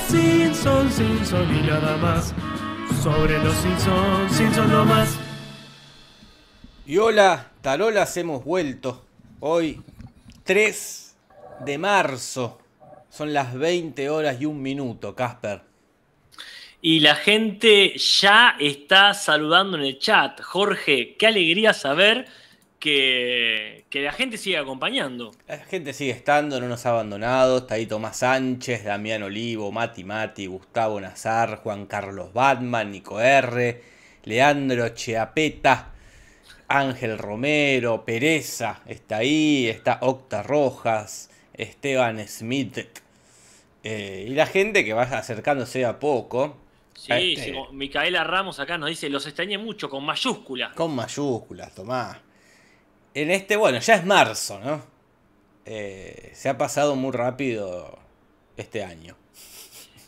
los Simpsons, Simpson y nada más. Sobre los Simpsons, Simpson no más. Y hola, tarolas, hemos vuelto. Hoy, 3 de marzo. Son las 20 horas y un minuto, Casper. Y la gente ya está saludando en el chat. Jorge, qué alegría saber que, que la gente sigue acompañando. La gente sigue estando, no nos ha abandonado. Está ahí Tomás Sánchez, Damián Olivo, Mati Mati, Gustavo Nazar, Juan Carlos Batman, Nico R, Leandro Cheapeta, Ángel Romero, Pereza, está ahí, está Octa Rojas, Esteban Smith. eh, y la gente que va acercándose a poco. Sí, Este- sí, Micaela Ramos acá nos dice, los extrañé mucho con mayúsculas. Con mayúsculas, Tomás. En este, bueno, ya es marzo, ¿no? Eh, se ha pasado muy rápido este año.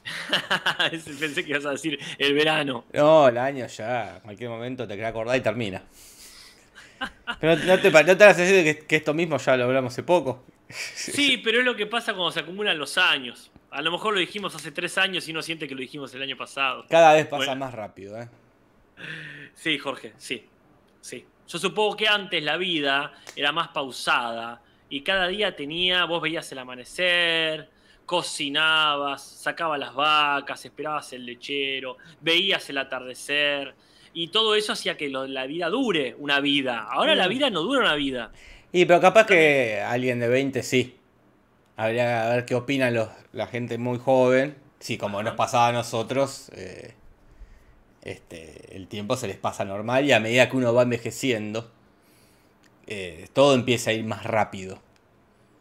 Pensé que ibas a decir el verano. No, el año ya, en cualquier momento te queda acordar y termina. Pero no te, no te hagas decir que, que esto mismo ya lo hablamos hace poco. Sí, pero es lo que pasa cuando se acumulan los años. A lo mejor lo dijimos hace tres años y uno siente que lo dijimos el año pasado. Cada vez pasa Bueno. más rápido, ¿eh? Sí, Jorge, sí. Sí. Yo supongo que antes la vida era más pausada y cada día tenía, vos veías el amanecer, cocinabas, sacabas las vacas, esperabas el lechero, veías el atardecer y todo eso hacía que lo- la vida dure una vida. Ahora la Mm. vida no dura una vida. Y pero capaz que alguien de 20 sí. Habría que ver qué opinan los, la gente muy joven. Sí, como nos pasaba a nosotros, eh, este, el tiempo se les pasa normal y a medida que uno va envejeciendo, eh, todo empieza a ir más rápido.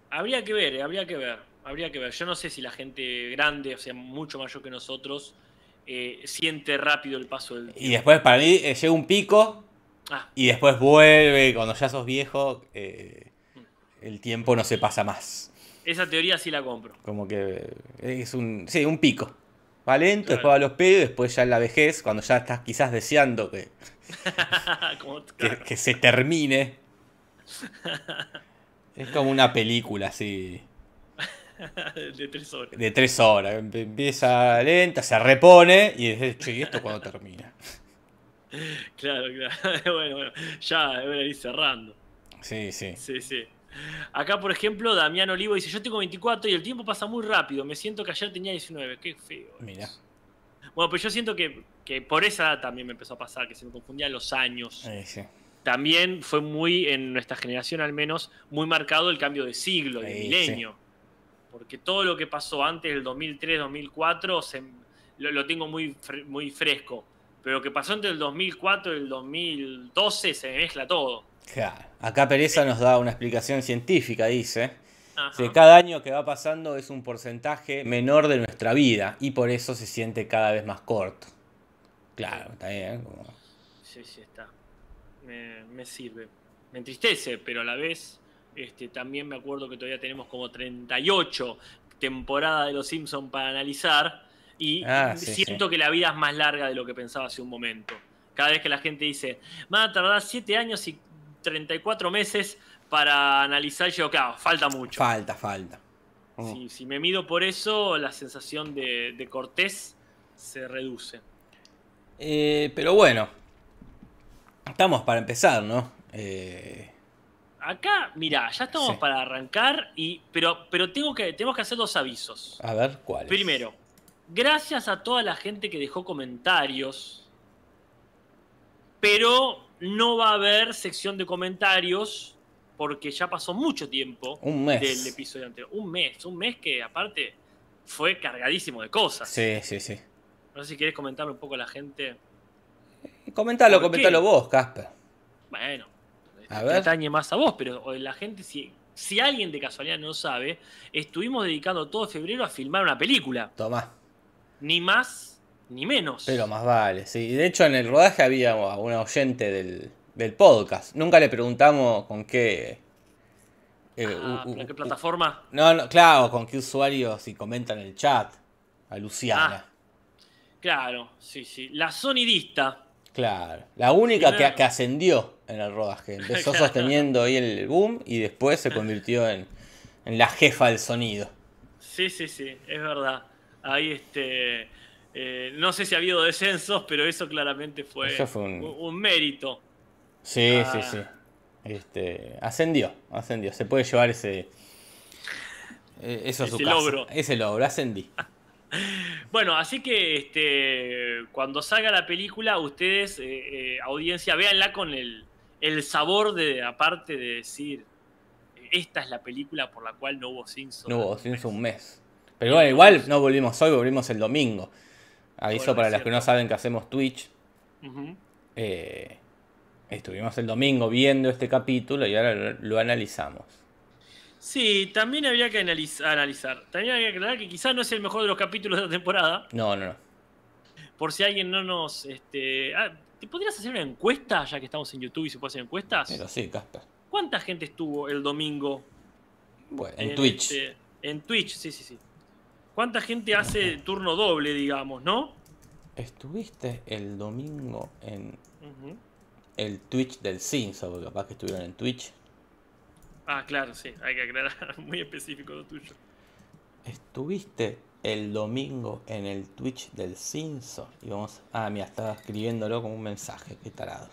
Habría que ver, eh, habría que ver, habría que ver. Yo no sé si la gente grande, o sea, mucho mayor que nosotros, eh, siente rápido el paso del Y después para mí eh, llega un pico Ah, y después vuelve. Cuando ya sos viejo, el tiempo no se pasa más. esa teoría sí la compro. Como que es un, sí, un pico. Va lento, Claro. después va a los pedos, después ya en la vejez, cuando ya estás quizás deseando que, Como- que, claro. que se termine. Es como una película así de tres horas. de tres horas. Em- Empieza lenta, se repone y dices, che, ¿y esto cuando termina? Claro, claro. Bueno, bueno, ya es hora de ir cerrando. Sí, sí. Sí, sí. Acá, por ejemplo, Damián Olivo dice: Yo tengo 24 y el tiempo pasa muy rápido. Me siento que ayer tenía 19. Qué feo. Mira. Bueno, pero yo siento que, que por esa edad también me empezó a pasar, que se me confundían los años. Sí. También fue muy, en nuestra generación al menos, muy marcado el cambio de siglo, de Sí, milenio. Porque todo lo que pasó antes del 2003, 2004, se- lo, lo tengo muy, muy fresco. Pero lo que pasó entre el 2004 y el 2012 se mezcla todo. Claro. Acá Pereza nos da una explicación científica, dice. Ajá. que cada año que va pasando es un porcentaje menor de nuestra vida y por eso se siente cada vez más corto. Claro, está bien. como- Sí, sí, está. Me, me sirve. Me entristece, pero a la vez este, también me acuerdo que todavía tenemos como 38 temporadas de Los Simpsons para analizar y Ah, sí, siento que la vida es más larga de lo que pensaba hace un momento. Cada vez que la gente dice, van a tardar 7 años y 34 meses para analizar, yo, claro, falta mucho. Falta, falta. Si, si me mido por eso, la sensación de, de cortés se reduce. Eh, pero bueno, estamos para empezar, ¿no? Eh, Acá, mira, ya estamos Sí. para arrancar, y, pero, pero tengo que, tenemos que hacer dos avisos. a ver, ¿cuál es? Primero, gracias a toda la gente que dejó comentarios, pero no va a haber sección de comentarios porque ya pasó mucho tiempo Un mes. del episodio anterior. Un mes, un mes que aparte fue cargadísimo de cosas. Sí, sí, sí. No sé si querés comentarle un poco a la gente. Comentalo, ¿Por qué? comentalo vos, Casper. Bueno, A te ver. atañe más a vos, pero la gente, si, si alguien de casualidad no sabe, estuvimos dedicando todo febrero a filmar una película. Tomá. Ni más ni menos. Pero más vale, sí. De hecho, en el rodaje había una oyente del, del podcast. Nunca le preguntamos con qué. eh, Ah, u- u- ¿pero ¿Qué plataforma? No, no, claro, con qué usuarios si comentan el chat. A Luciana. Ah. Claro, sí, sí. La sonidista. Claro. La única que, que ascendió en el rodaje. Empezó Claro. sosteniendo ahí el boom y después se convirtió en, en la jefa del sonido. Sí, sí, sí, es verdad. Ahí este. Eh, no sé si ha habido descensos, pero eso claramente fue, Eso fue un- mérito. Sí, Ah. sí, sí. Este, ascendió, ascendió. Se puede llevar ese. eh, Eso a su logro. Ese logro, ascendí. Bueno, así que este, cuando salga la película, ustedes, eh, eh, audiencia, véanla con el, el sabor de, aparte de decir, esta es la película por la cual no hubo Simpsons. No hubo sin un mes. Pero bueno, igual no volvimos hoy, volvimos el domingo. Aviso Bueno, para los que no saben que hacemos Twitch. Eh, estuvimos el domingo viendo este capítulo y ahora lo, lo analizamos. Sí, también habría que analiz- analizar. También habría que aclarar que quizás no es el mejor de los capítulos de la temporada. No, no, no. Por si alguien no nos. Este, ah, ¿Te podrías hacer una encuesta, ya que estamos en YouTube y se puede hacer encuestas? Pero sí, Casper. ¿Cuánta gente estuvo el domingo Bueno, en Twitch. este, en Twitch, sí, sí, sí. ¿Cuánta gente hace turno doble, digamos, no? ¿Estuviste el domingo en el Twitch del Cinso? Porque capaz que estuvieron en Twitch. Ah, claro, sí, hay que aclarar, muy específico lo tuyo. ¿Estuviste el domingo en el Twitch del Cinso? Y vamos. Ah, mira, estaba escribiéndolo como un mensaje. Qué tarado.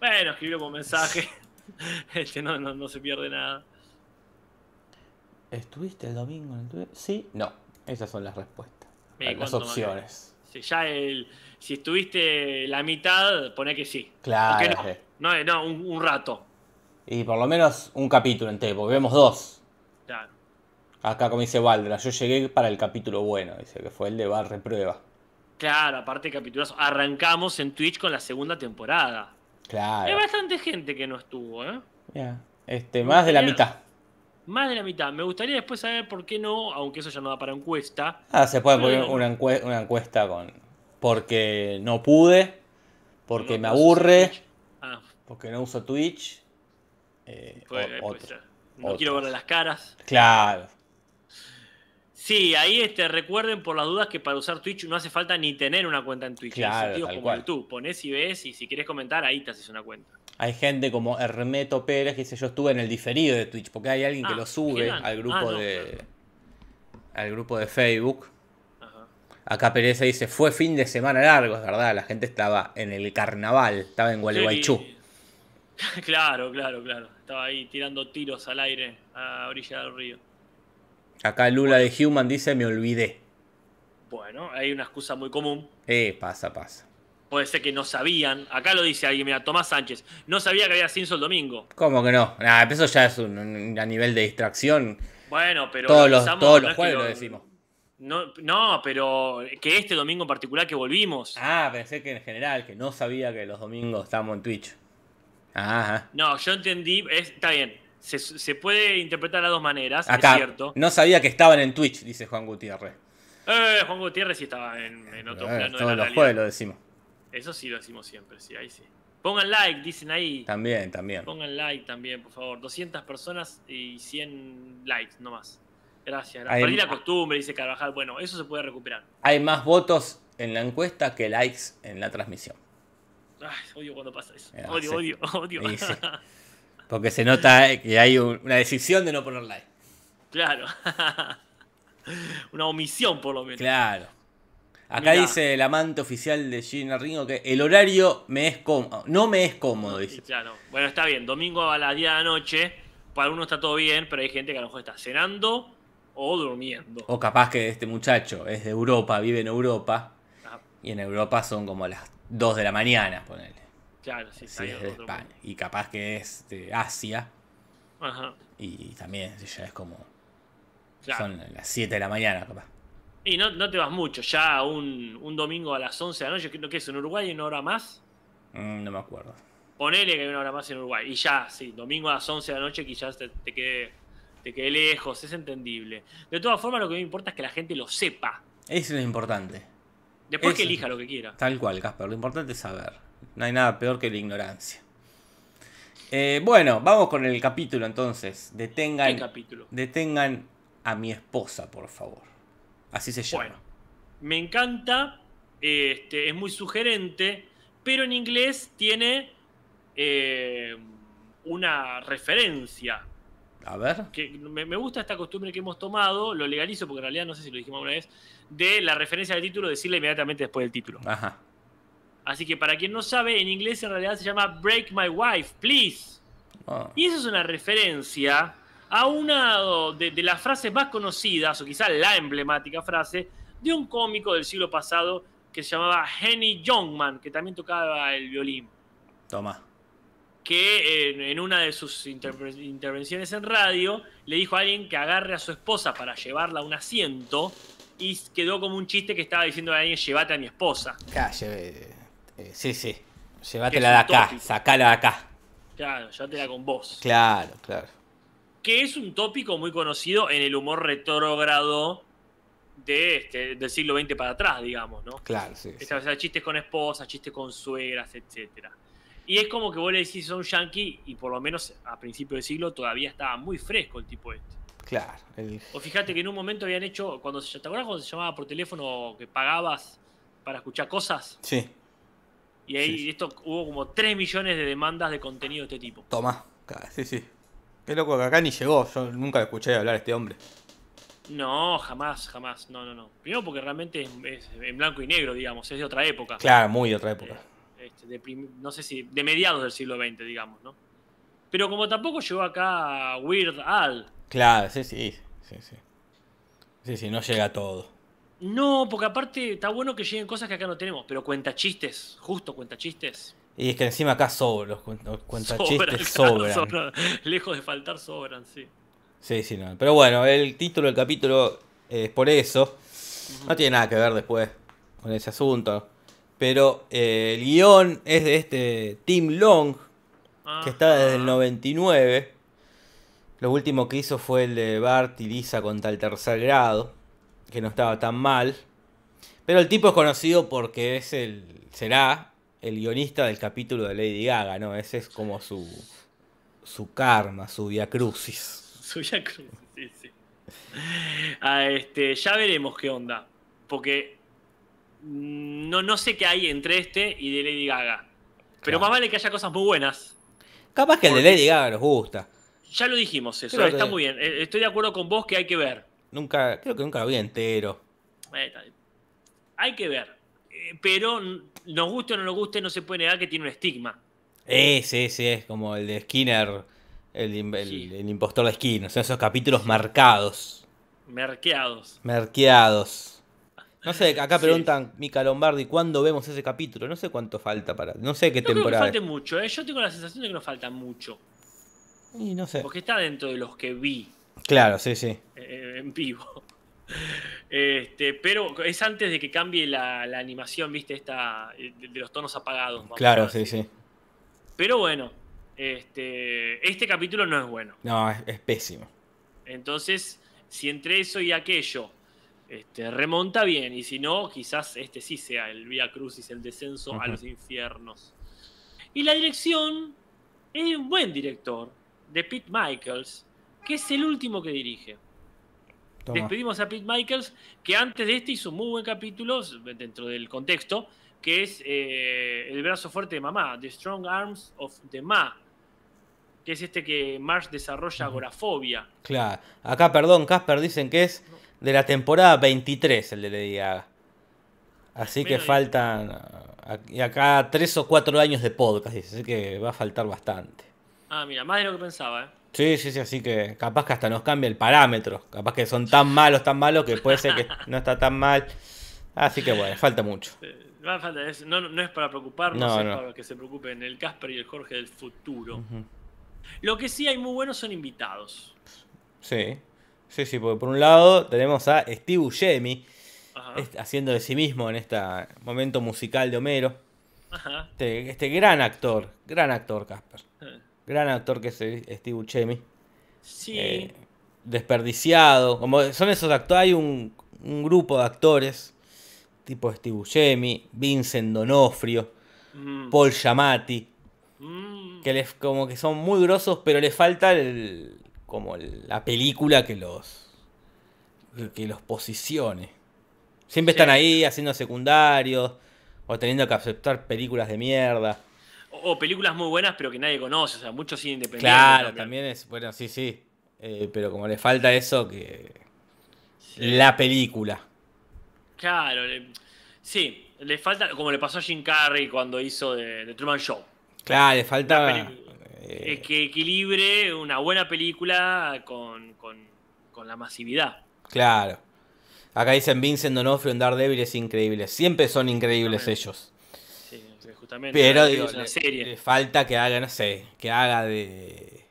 Bueno, escribió como mensaje. Este no, no, no se pierde nada. ¿Estuviste el domingo en el Twitch? Sí, no. Esas son las respuestas. ¿Y las opciones. Si ya el, si estuviste la mitad, pone que sí. Claro. No, eh. no, eh, no, un, un rato. Y por lo menos un capítulo entero, porque vemos dos. Claro. Acá, como dice Valdra, yo llegué para el capítulo bueno, dice que fue el de Bar Reprueba. Claro, aparte de capítulos, arrancamos en Twitch con la segunda temporada. Hay Claro. bastante gente que no estuvo, ¿eh? Ya. Este, más de la mitad. Más de la mitad. Me gustaría después saber por qué no, aunque eso ya no da para encuesta. Ah, se puede poner una, encue- una encuesta con. Porque no pude, porque No me aburre. Ah, porque no uso Twitch. eh, pues, o- pues otro. ya. No quiero verle las caras. Claro. Sí, ahí este, recuerden por las dudas que para usar Twitch no hace falta ni tener una cuenta en Twitch. Claro, en sentido tal como cual. YouTube. Ponés y ves y si querés comentar, ahí te haces una cuenta. Hay gente como Hermeto Pérez que dice yo estuve en el diferido de Twitch, porque hay alguien que Ah, lo sube genial. al grupo Ah, no, de. claro. al grupo de Facebook. Ajá. Acá Pérez dice, fue fin de semana largo, es verdad, la gente estaba en el carnaval, estaba en Gualeguaychú. Sí. Claro, claro, claro. Estaba ahí tirando tiros al aire a orilla del río. Acá Lula de Human dice, me olvidé. Bueno, hay una excusa muy común. Eh, pasa, pasa. Puede ser que no sabían. Acá lo dice alguien, mira, Tomás Sánchez. No sabía que había Simpson el domingo. ¿Cómo que no? Nah, eso ya es un, un- a nivel de distracción. Bueno, pero. todos lo los, todos no los jueves lo- lo decimos. No, no, pero que este domingo en particular que volvimos. Ah, pensé que en general, que no sabía que los domingos estábamos en Twitch. Ajá. No, yo entendí. es- está bien. Se, se puede interpretar de dos maneras, Acá, es cierto. no sabía que estaban en Twitch, dice Juan Gutiérrez. Eh, Juan Gutiérrez sí estaba en, en otro Eh, plano de todos la los realidad. jueves lo decimos. Eso sí lo decimos siempre, sí, ahí sí. Pongan like, dicen ahí. También, también. Pongan like también, por favor. 200 personas y 100 likes nomás. Gracias. gracias. Hay- Perdí la costumbre, dice Carvajal. Bueno, eso se puede recuperar. Hay más votos en la encuesta que likes en la transmisión. Ay, odio cuando pasa eso. Eh, odio, sí. odio, odio. Sí. Porque se nota eh, que hay un- una decisión de no poner like. claro. Una omisión, por lo menos. Claro. Acá Mirá. dice el amante oficial de Gina Ringo que el horario me es cómodo. No me es cómodo, dice. claro. Bueno, está bien. Domingo a las 10 de la noche. Para uno está todo bien, pero hay gente que a lo mejor está cenando o durmiendo. O capaz que este muchacho es de Europa, vive en Europa. Ah, Y en Europa son como las 2 de la mañana, ponele. claro, sí, está Si es de España. Y capaz que es de Asia. Ajá, Y también ya es como. claro. Son las 7 de la mañana, capaz. Y no, no te vas mucho, ya un, un domingo a las 11 de la noche, ¿qué, qué es? ¿En Uruguay una hora más? Mm, no me acuerdo. Ponele que hay una hora más en Uruguay. Y ya, sí, domingo a las 11 de la noche quizás te, te quede, te quede lejos, es entendible. De todas formas, lo que me importa es que la gente lo sepa. Eso es importante. Después que elija lo que quiera. Tal cual, Casper. Lo importante es saber. No hay nada peor que la ignorancia. Eh, bueno, vamos con el capítulo entonces. ¿Qué Detengan, capítulo? detengan a mi esposa, por favor. Así se llama. Bueno, me encanta, este, es muy sugerente, pero en inglés tiene eh, una referencia A ver. Que me, me gusta esta costumbre que hemos tomado, lo legalizo porque en realidad no sé si lo dijimos una vez, de la referencia del título decirla inmediatamente después del título. Ajá. Así que para quien no sabe, en inglés en realidad se llama Break My Wife, Please. Ah, Y eso es una referencia a una de, de las frases más conocidas, o quizás la emblemática frase, de un cómico del siglo pasado que se llamaba Henny Youngman, que también tocaba el violín. toma. Que en, en una de sus interve- intervenciones en radio le dijo a alguien que agarre a su esposa para llevarla a un asiento y quedó como un chiste que estaba diciendo a alguien, llévate a mi esposa. Eh, sí, sí. Llévatela de acá, tópico. sacala de acá. Claro, llévatela con vos. Claro, claro. Que es un tópico muy conocido en el humor retrógrado de este, del siglo XX para atrás, digamos, ¿no? Claro, sí. o sea, chistes con esposas, chistes con suegras, etcétera. Y es como que vos le decís un yankee, y por lo menos a principios del siglo todavía estaba muy fresco el tipo este. Claro. el- O fíjate que en un momento habían hecho, cuando se, ¿te acuerdas cuando se llamaba por teléfono que pagabas para escuchar cosas? Sí. Y ahí Sí. esto hubo como 3 millones de demandas de contenido de este tipo. Toma. Sí, sí. Qué loco que acá ni llegó. Yo nunca escuché hablar a este hombre. No, jamás, jamás. No, no, no. Primero porque realmente es, es en blanco y negro, digamos, es de otra época. Claro, muy de otra época. Eh, este, de no sé si, de mediados del siglo XX, digamos, ¿no? Pero como tampoco llegó acá Weird Al. Claro, sí, sí. Sí, sí. Sí, sí, no llega a todo. No, porque aparte está bueno que lleguen cosas que acá no tenemos, pero cuenta chistes, justo cuenta chistes. Y es que encima acá sobran, los los cuentachistes sobran. sobran. Lejos de faltar, sobran, sí. Sí, sí, no. Pero bueno, el título del capítulo es por eso. No tiene nada que ver después con ese asunto. Pero eh, el guion es de este Tim Long, que está desde el Ajá. 99. Lo último que hizo fue el de Bart y Lisa contra el tercer grado, que no estaba tan mal. Pero el tipo es conocido porque es el será el guionista del capítulo de Lady Gaga, ¿no? Ese es como su su karma, su via crucis. Suya Cruz, sí, sí. Ah, este, ya veremos qué onda. Porque no, no sé qué hay entre este y de Lady Gaga. Pero Claro. más vale que haya cosas muy buenas. Capaz que el de Lady Gaga nos gusta. Ya lo dijimos eso, Creo está que- muy bien. Eh, Estoy de acuerdo con vos que hay que ver. Nunca, creo que nunca lo vi entero. Eh. Hay que ver. Eh, Pero nos guste o no nos guste, no se puede negar que tiene un estigma. Ese, ese es como el de Skinner, el, im- el- Sí. el impostor de Skinner. Son esos capítulos marcados, Merqueados. merqueados. No sé, acá Sí. preguntan Mica Lombardi, ¿cuándo vemos ese capítulo? No sé cuánto falta para. No sé qué No creo que temporada. falte mucho, ¿eh? Yo tengo la sensación de que nos falta mucho. Y no sé. Porque está dentro de los que vi. Claro, sí, sí. eh, en vivo. Este, pero es antes de que cambie la, la animación, viste, esta eh, de, de los tonos apagados. Claro, sí, sí. Pero bueno, este, este capítulo no es bueno. No, es, es pésimo. Entonces, si entre eso y aquello este, remonta bien, y si no, quizás este sí sea el Via Crucis, el descenso a los infiernos. Y la dirección es un buen director, de Pete Michaels, que es el último que dirige. Toma. Despedimos a Pete Michaels, que antes de este hizo muy buen capítulo, dentro del contexto, que es eh, El brazo fuerte de mamá, The Strong Arms of the Ma, que es este que Marsh desarrolla agorafobia. Claro. Acá, perdón, Casper, dicen que es de la temporada 23 el de Lady Gaga. Así que faltan. Y acá tres o cuatro años de podcast. Así que va a faltar bastante. Ah, mira, más de lo que pensaba, ¿eh? Sí, sí, sí, así que capaz que hasta nos cambia el parámetro. Capaz que son tan malos, tan malos que puede ser que no está tan mal. Así que bueno, falta mucho. Eh, no, falta, es- no, no es para preocuparnos, No, es no. para que se preocupen el Casper y el Jorge del futuro. Lo que sí hay muy buenos son invitados. Sí, sí, sí, porque por un lado tenemos a Steve Buscemi haciendo de sí mismo en este momento musical de Homero. Ajá. Este, este gran actor, gran actor, Casper. Gran actor que es Steve Buscemi. Sí. Eh, desperdiciado. Como son esos actores, hay un, un grupo de actores tipo Steve Buscemi, Vincent Donofrio, Mm, Paul Giamatti, mm, que les como que son muy grosos, pero les falta el, como el- la película que los que, que los posicione. Siempre Sí. están ahí haciendo secundarios o teniendo que aceptar películas de mierda. O, o películas muy buenas, pero que nadie conoce. O sea, mucho cine independiente. Claro, también es, bueno, sí, sí. eh, pero como le falta eso, que Sí. la película. Claro, le- sí, le falta, como le pasó a Jim Carrey cuando hizo de, de Truman Show. Claro, le falta... Eh, Es que equilibre una buena película con, con- con la masividad. Claro. Acá dicen Vincent D'Onofrio en Daredevil es increíble. Siempre son increíbles ellos. Justamente. Pero digo, le, serie. le falta que haga, no sé, que haga de,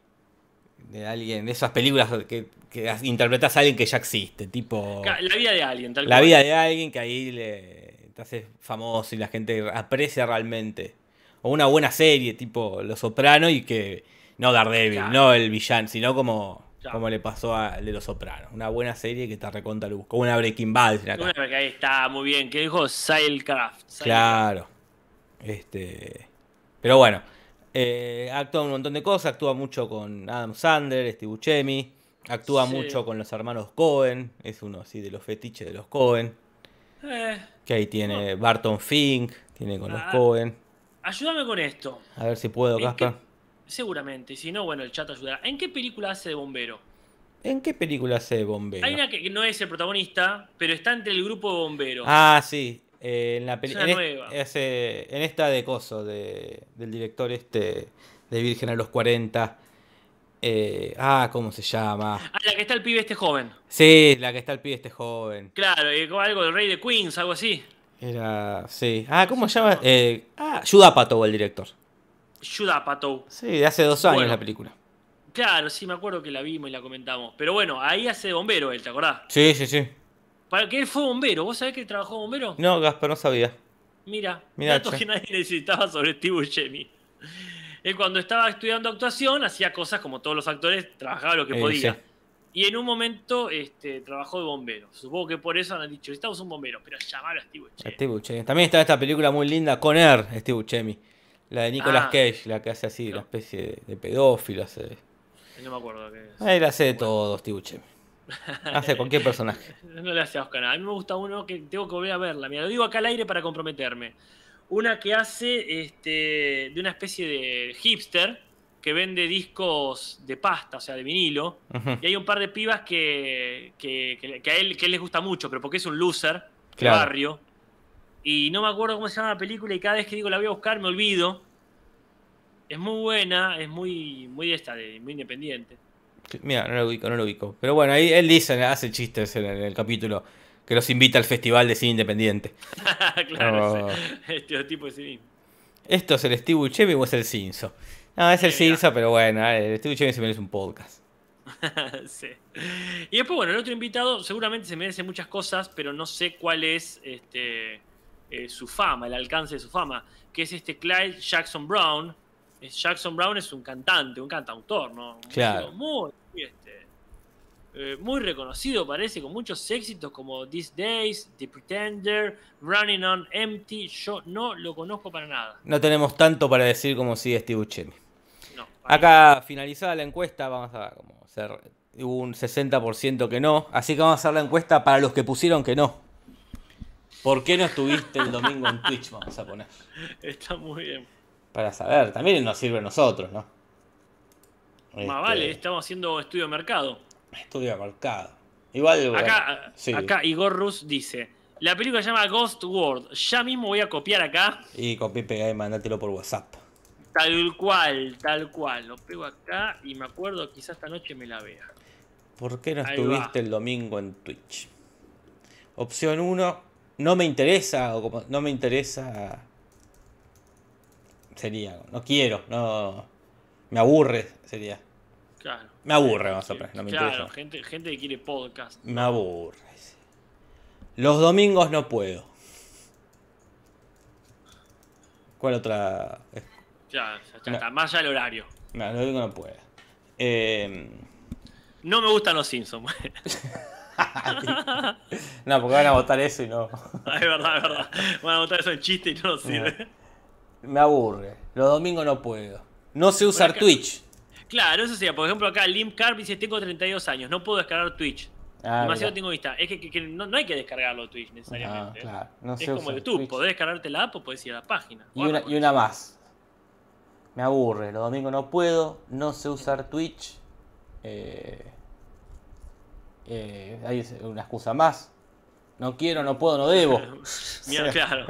de alguien, de esas películas que, que interpretas a alguien que ya existe, tipo La vida de alguien, tal la cual. vida de alguien que ahí le, te hace famoso y la gente aprecia realmente. O una buena serie, tipo Los Soprano y que no Daredevil, Claro. no el villano, sino como, como le pasó al de Los Sopranos. Una buena serie que te reconta luz, como una Breaking Bad. acá. Una que ahí está muy bien. que dijo? Sailcraft. Sailcraft. Claro. Este. Pero bueno. eh, actúa un montón de cosas. Actúa mucho con Adam Sandler, Steve Buscemi. Actúa Sí. mucho con los hermanos Cohen. Es uno así de los fetiches de los Cohen. Eh, Que ahí tiene Barton Fink. Tiene con los Ah. Cohen. ayúdame con esto. A ver si puedo, ¿En Casper. qué- Seguramente. Si no, bueno, el chat ayudará. ¿En qué película hace de bombero? ¿En qué película hace bombero? Hay una que que no es el protagonista, pero está entre el grupo de bomberos. Ah, sí. Eh, en la peli- una en, eh, en esta de Coso, de, del director este de Virgen a los 40. eh, ah, ¿cómo se llama? Ah, la que está el pibe este joven. Sí, la que está el pibe este joven. Claro, como algo del rey de Queens, algo así. Era. Sí. Ah, ¿cómo se llama? Eh, ah, Judah Apatow, el director. Judd Apatow. Sí, de hace dos años Bueno. la película. Claro, sí, me acuerdo que la vimos y la comentamos. Pero bueno, ahí hace de bombero él, ¿te acordás? Sí, sí, sí. Para que él fue bombero. ¿Vos sabés que él trabajó bombero? No, Gasper, no sabía. Mira, datos che. que nadie necesitaba sobre Steve Buscemi. Él cuando estaba estudiando actuación hacía cosas como todos los actores, trabajaba lo que Eh, podía. sí. Y en un momento este, trabajó de bombero. Supongo que por eso han dicho, necesitamos un bombero, pero llamalo a Steve Buscemi. Steve Buscemi. También está esta película muy linda con Er, Steve Buscemi. La de Nicolas Ah. Cage, la que hace así, No. una especie de, de pedófilo. Hace... No me acuerdo qué es. La hace de todo, Steve Buscemi. Hace cualquier personaje. No le hace a Oscar nada. A mí me gusta uno que tengo que volver a verla. Mira, lo digo acá al aire para comprometerme. Una que hace este, de una especie de hipster que vende discos de pasta, o sea, de vinilo. Y hay un par de pibas que, que, que- que a, él, que él les gusta mucho, pero porque es un loser de barrio. Y no me acuerdo cómo se llama la película y cada vez que digo la voy a buscar me olvido. Es muy buena, es muy, muy esta, de, muy independiente. Mira, no lo ubico, no lo ubico. Pero bueno, ahí él dice, hace chistes en el, en el capítulo que los invita al Festival de Cine Independiente. claro, Oh. estereotipo de mismo. ¿Esto es el Steve Buscemi o es el Cinso? No, es el Sí, mira. Cinso, pero bueno, eh, el Steve Buscemi se merece un podcast. Sí. Y después, bueno, el otro invitado seguramente se merece muchas cosas, pero no sé cuál es este, eh, su fama, el alcance de su fama, que es este Clyde Jackson Brown. Jackson Brown es un cantante, un cantautor, ¿no? Un Claro. músico Muy, muy, este, eh, muy reconocido, parece, con muchos éxitos como These Days, The Pretender, Running on Empty. Yo no lo conozco para nada. No tenemos tanto para decir como sigue Steve Buscemi. No, Acá, finalizada la encuesta, vamos a como hacer un 60% que no. Así que vamos a hacer la encuesta para los que pusieron que no. ¿Por qué no estuviste el domingo en Twitch? Vamos a poner. Está muy bien. Para saber, también nos sirve a nosotros, ¿no? Más Este, vale, estamos haciendo estudio de mercado. Estudio mercado. Igual, bueno, Acá, sí. acá Igor Rus dice: La película se llama Ghost World. Ya mismo voy a copiar acá. Y copié, pegué y mandátelo por WhatsApp. Tal cual, tal cual. Lo pego acá y me acuerdo, quizás esta noche me la vea. ¿Por qué no Ahí estuviste va. el domingo en Twitch? Opción 1, no me interesa, no me interesa. Sería, no quiero, no. Me aburre, sería. Claro. Me aburre, vamos a poner, no me claro, interesa. gente, gente que quiere podcast. Me aburre. Los domingos no puedo. ¿Cuál otra? Ya, ya está, No. más allá del horario. No, los domingos no puedo. Eh, No me gustan los Simpsons. no, porque van a votar eso y no. es verdad, es verdad. Van a botar eso en chiste y no nos sirve. Me aburre. Los domingos no puedo. No sé usar acá- Twitch. Claro, eso sería. Por ejemplo, acá Lim Carp dice: Tengo 32 años, no puedo descargar Twitch. Ah, Demasiado mirá. tengo vista. Es que, que- que no, no hay que descargarlo Twitch Ah, necesariamente. ¿eh? claro. No es sé como YouTube, Twitch. podés descargarte la app o podés ir a la página. Y una, y una más. Me aburre. Los domingos no puedo. No sé usar Twitch. Eh, eh, hay una excusa más. No quiero, no puedo, no debo. Mira, claro.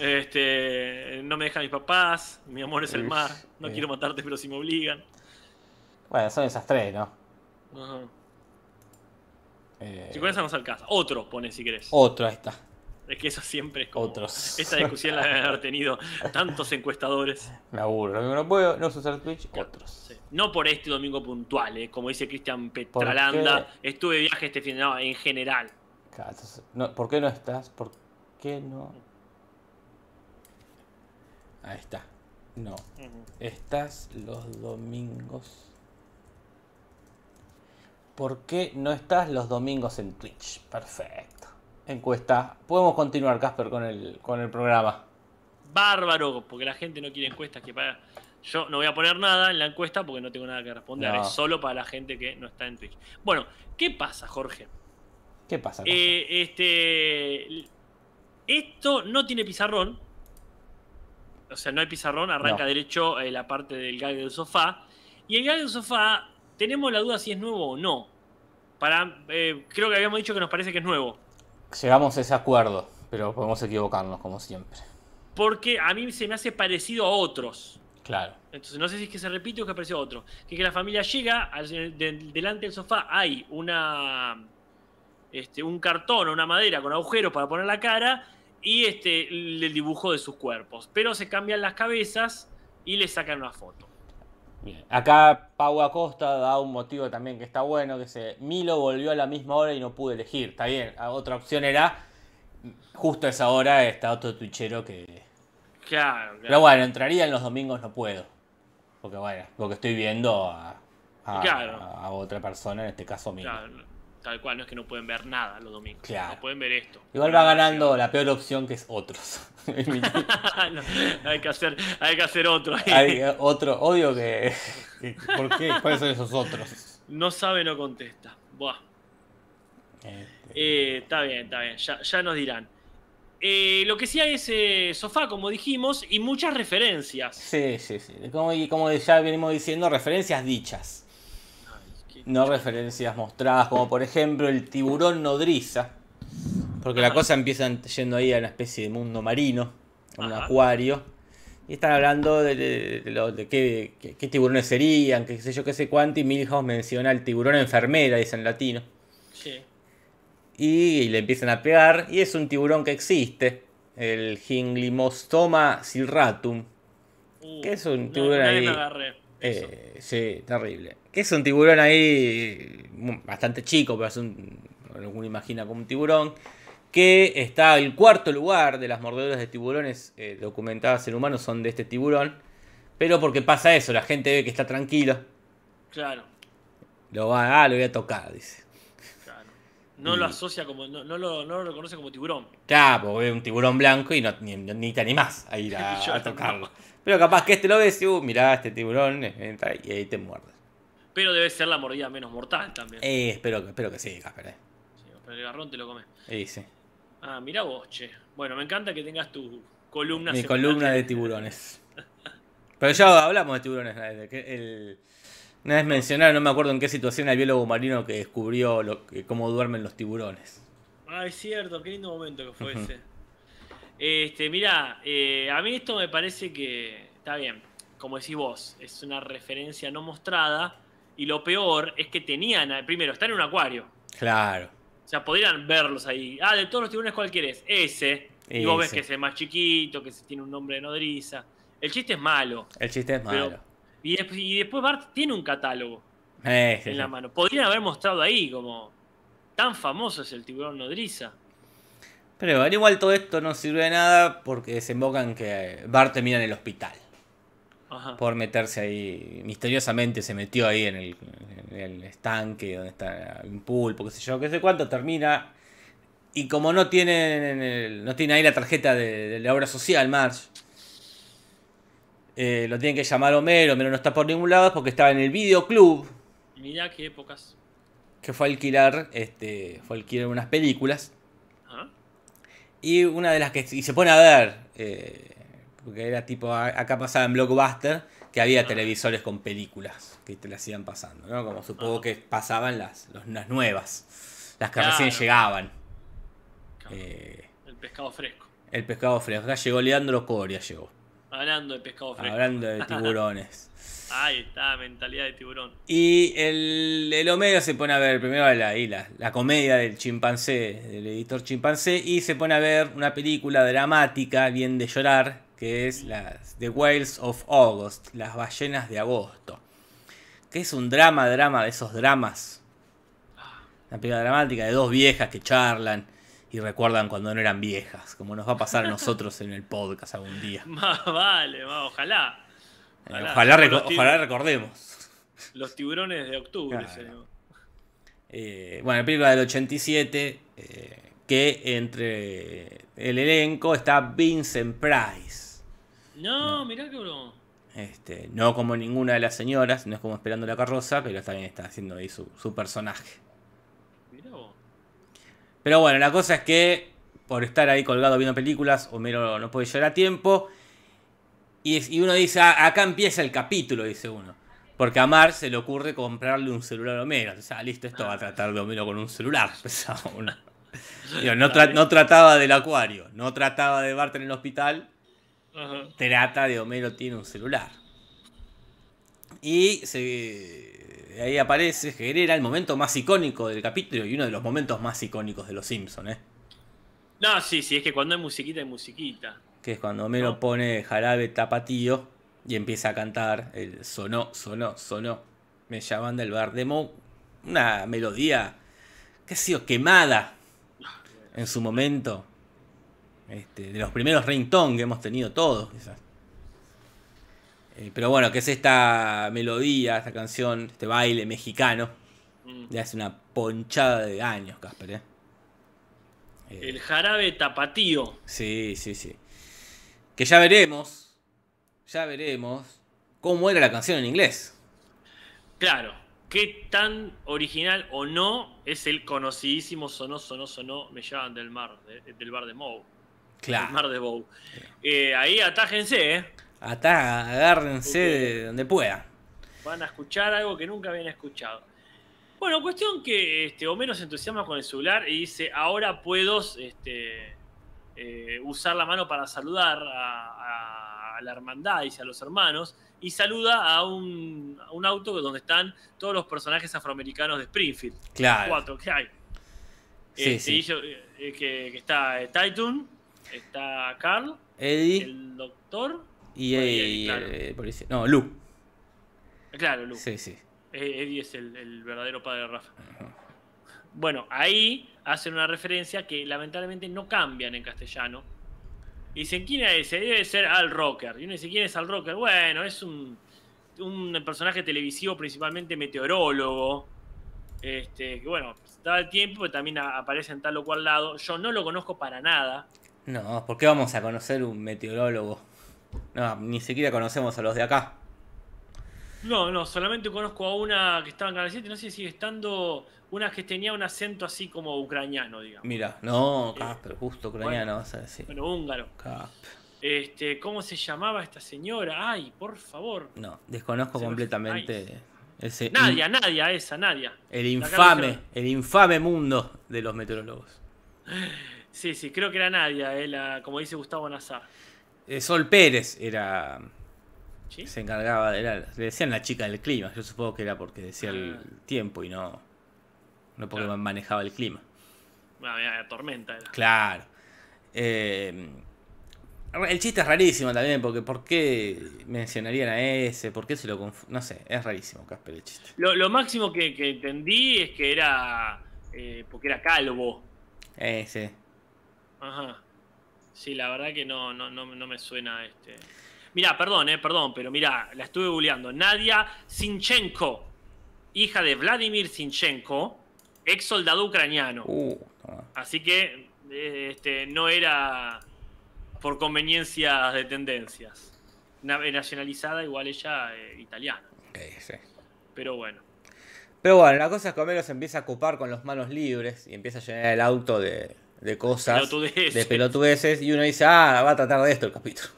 Este, no me dejan mis papás, mi amor es el mar, no Eh. quiero matarte pero si me obligan. Bueno, son esas tres, ¿no? Ajá. Eh, Si con esa vamos al caso. Otro pone si querés. otro, ahí está. Es que eso siempre es como. Otros. Esta discusión la deben haber tenido tantos encuestadores. Me aburro. Lo que no puedo no es usar Twitch, otros. Sí. No por este domingo puntual, eh, como dice Cristian Petralanda. Estuve de viaje este fin de no, en general. No, ¿Por qué no estás? ¿Por qué no? Ahí está. No. Estás los domingos. ¿Por qué no estás los domingos en Twitch? Perfecto. Encuesta. Podemos continuar, Casper, con el, con el programa. Bárbaro, porque la gente no quiere encuestas que para. Yo no voy a poner nada en la encuesta porque no tengo nada que responder. No. Es solo para la gente que no está en Twitch. Bueno, ¿qué pasa, Jorge? ¿Qué pasa? Eh, este. Esto no tiene pizarrón. O sea, no hay pizarrón, arranca No. derecho eh, la parte del gag del sofá. Y el gag del sofá, tenemos la duda si es nuevo o no. Para, eh, creo que habíamos dicho que nos parece que es nuevo. Llegamos a ese acuerdo, pero podemos equivocarnos, como siempre. Porque a mí se me hace parecido a otros. Claro. Entonces no sé si es que se repite o que parecido a otro. Que, que la familia llega, al- de- delante del sofá hay una este, un cartón o una madera con agujeros para poner la cara y este, el dibujo de sus cuerpos. Pero se cambian las cabezas y le sacan una foto. Bien. Acá Pau Acosta da un motivo también que está bueno, que se Milo volvió a la misma hora y no pude elegir. Está bien. Ah, Otra opción era justo a esa hora está otro twitchero que. Claro, claro. Pero bueno, entraría en los domingos no puedo. Porque bueno, porque estoy viendo a, a, Claro. a otra persona, en este caso Milo. Claro, tal cual, no es que no pueden ver nada los domingos. Claro. No pueden ver esto. Igual va ganando la peor opción que es otros. No, hay, que hacer, hay que hacer otro. ahí. Hay eh, otro, odio que. ¿Por qué? ¿Cuáles son esos otros? No sabe, no contesta. Buah. Este, Eh, está bien, está bien, ya, ya nos dirán. Eh, lo que sí hay es eh, sofá, como dijimos, y muchas referencias. Sí, sí, sí. Como, como ya venimos diciendo, referencias dichas. No referencias mostradas, como por ejemplo el tiburón nodriza. Porque la cosa empieza yendo ahí a una especie de mundo marino, a un Ajá. acuario. Y están hablando de, de- de lo- de qué, qué- qué tiburones serían, qué sé yo, qué sé cuánto. Y Milhouse menciona el tiburón enfermera, dice en latino. Sí. Y, le empiezan a pegar. Y es un tiburón que existe, el Hinglimostoma silratum. Uh, ¿Qué es un tiburón ahí? me agarré. Eh, sí, terrible. Que es un tiburón ahí bastante chico, pero es un. Uno imagina como un tiburón. Que está el cuarto lugar de las mordeduras de tiburones eh, documentadas en humanos son de este tiburón. Pero porque pasa eso, la gente ve que está tranquilo. Claro, Lo va, ah, lo voy a tocar, dice. No lo asocia como. No, no lo, no lo reconoce como tiburón. Claro, porque ve un tiburón blanco y no, ni, ni te animás a ir a, a tocarlo. Pero capaz que este lo ves y, uh, mirá, este tiburón eh, entra y ahí te muerde. Pero debe ser la mordida menos mortal también. Eh, espero, que- espero que sí, Casper. eh. Sí, pero el garrón te lo come. Eh, sí. Ah, mira vos, che. Bueno, me encanta que tengas tu columna. Mi semanal. columna de tiburones. Pero ya hablamos de tiburones. el- una vez mencionaron, no me acuerdo en qué situación, al biólogo marino que descubrió lo, que- cómo duermen los tiburones. Ah, es cierto, qué lindo momento que fue ese. Este, mira, a mí esto me parece que está bien. Como decís vos, es una referencia no mostrada. Y lo peor es que tenían, primero, están en un acuario. Claro. O sea, podrían verlos ahí. Ah, de todos los tiburones, ¿cuál querés? Ese. Y vos ves que es el más chiquito, que tiene un nombre de nodriza. El chiste es malo. El chiste es Pero- malo. Y, después- y después Bart tiene un catálogo Eh, en sí. la mano. Podrían haber mostrado ahí como tan famoso es el tiburón nodriza. Pero bueno, igual todo esto no sirve de nada porque desemboca en que Bart termina en el hospital. Ajá. Por meterse ahí. Misteriosamente se metió ahí en el, en el estanque donde está un pulpo, qué sé yo, qué sé cuánto. Termina. Y como no tiene, no tiene ahí la tarjeta de, de la obra social, Marge. Eh, lo tienen que llamar Homero. Homero no está por ningún lado porque estaba en el videoclub. Mirá qué épocas. Que fue a alquilar. Este, fue a alquilar unas películas. Ajá. Y una de las que y se pone a ver, eh, porque era tipo, acá pasaba en Blockbuster, que había televisores con películas que te las iban pasando, ¿no? Como supongo que pasaban las, las nuevas, las que Claro. recién llegaban. Claro. Eh, El pescado fresco. el pescado fresco. Acá llegó Leandro Coria, llegó. Hablando de pescado fresco. Hablando de tiburones. Ahí está, mentalidad de tiburón. Y el, el Homero se pone a ver primero la, la, la comedia del chimpancé, del editor chimpancé, y se pone a ver una película dramática, bien de llorar, que es la, The Whales of August, Las ballenas de agosto. Que es un drama, drama de esos dramas. Una película dramática de dos viejas que charlan y recuerdan cuando no eran viejas, como nos va a pasar a nosotros en el podcast algún día. Más vale, más, ojalá. Eh, Ojalá. Ojalá, reco- Los tib- ojalá recordemos. Los tiburones de octubre. Claro. señor. Eh, bueno, película del 87, eh, que entre el elenco está Vincent Price. No, mirá que bro. Este, no como ninguna de las señoras, no es como esperando la carroza, pero también está haciendo ahí su, su personaje. Pero bueno, la cosa es que por estar ahí colgado viendo películas, Homero no puede llegar a tiempo. Y, y uno dice, "Ah, acá empieza el capítulo, dice uno. Porque a Mar se le ocurre comprarle un celular a Homero. O sea, listo, esto va a tratar de Homero con un celular. pensaba uno. Digo, no, tra- no trataba del acuario, no trataba de Bart en el hospital, trata de Homero tiene un celular. Y se, ahí aparece, genera el momento más icónico del capítulo y uno de los momentos más icónicos de Los Simpsons, ¿eh? No, sí, sí, es que cuando hay musiquita, hay musiquita. que es cuando Homero ¿No? pone jarabe tapatío y empieza a cantar el sonó, sonó, sonó, me llaman del bar de Moe. Una melodía, qué sé yo, quemada en su momento. Este, de los primeros ringtone que hemos tenido todos, quizás. Eh, pero bueno, que es esta melodía, esta canción, este baile mexicano, Mm. de hace una ponchada de años, Casper. ¿eh? Eh, El jarabe tapatío. Sí, sí, sí. Que ya veremos, ya veremos cómo era la canción en inglés. Claro, qué tan original o no es el conocidísimo sonó, sonó, sonó, me llaman del mar, de- del bar de. Del Claro. mar de. Eh, ahí atájense, ¿eh? Atá, agárrense de donde puedan. Van a escuchar algo que nunca habían escuchado. Bueno, cuestión que este, Homero se entusiasma con el celular y dice, ahora puedo este, eh, usar la mano para saludar a, a la hermandad y a los hermanos, y saluda a un, a un auto donde están todos los personajes afroamericanos de Springfield. Claro. Cuatro que hay. Sí, Este, sí. yo, eh, eh, que, que está eh, Titan, está Carl, Eddie el doctor, y, Eddie, claro. el policía. No, Lu. claro, Lu. Sí, sí. Eh, Eddie es el, el verdadero padre de Rafa. Bueno, ahí hacen una referencia que lamentablemente no cambian en castellano. Y dicen, ¿quién es ese? Debe ser Al Rocker. Y uno dice, ¿quién es Al Rocker? Bueno, es un, un personaje televisivo, principalmente meteorólogo. Este, que bueno, da el tiempo, pero también aparece en tal o cual lado. Yo no lo conozco para nada. No, ¿por qué vamos a conocer un meteorólogo? No, ni siquiera conocemos a los de acá. No, no, solamente conozco a una que estaba en Canal 7, no sé si sigue estando, una que tenía un acento así como ucraniano, digamos. Mira, no, Eh, Casper, justo ucraniano vas a decir. Bueno, húngaro. Casper. Este, ¿cómo se llamaba esta señora? Ay, por favor. No, desconozco Se completamente ese Nadia, Nadia, esa, Nadia. El infame, el infame mundo de los meteorólogos. Sí, sí, creo que era Nadia, eh, la- como dice Gustavo Nazar. Eh, Sol Pérez era. ¿Sí? Se encargaba, era, le decían la chica del clima. Yo supongo que era porque decía el Ah. tiempo y no. No porque Claro. manejaba el clima. Bueno, mira, tormenta era. Claro. Eh, el chiste es rarísimo también, porque ¿por qué mencionarían a ese? ¿Por qué se lo No sé, es rarísimo, Casper, el chiste. Lo, lo máximo que, que entendí es que era. eh, porque era calvo. Ese. Ajá. Sí, la verdad que no, no, no, no me suena este. Mirá, perdón, eh, perdón, pero mirá, la estuve googleando. Nadia Sinchenko, hija de Vladimir Sinchenko, ex soldado ucraniano. Uh. Así que eh, este, no era por conveniencias de tendencias. Na- nacionalizada igual ella eh, italiana. Ok, sí. Pero bueno. Pero bueno, la cosa es que Homero se empieza a ocupar con las manos libres y empieza a llenar el auto de, de cosas, Pelotudeces. de pelotudeces, y uno dice, ah, va a tratar de esto el capítulo.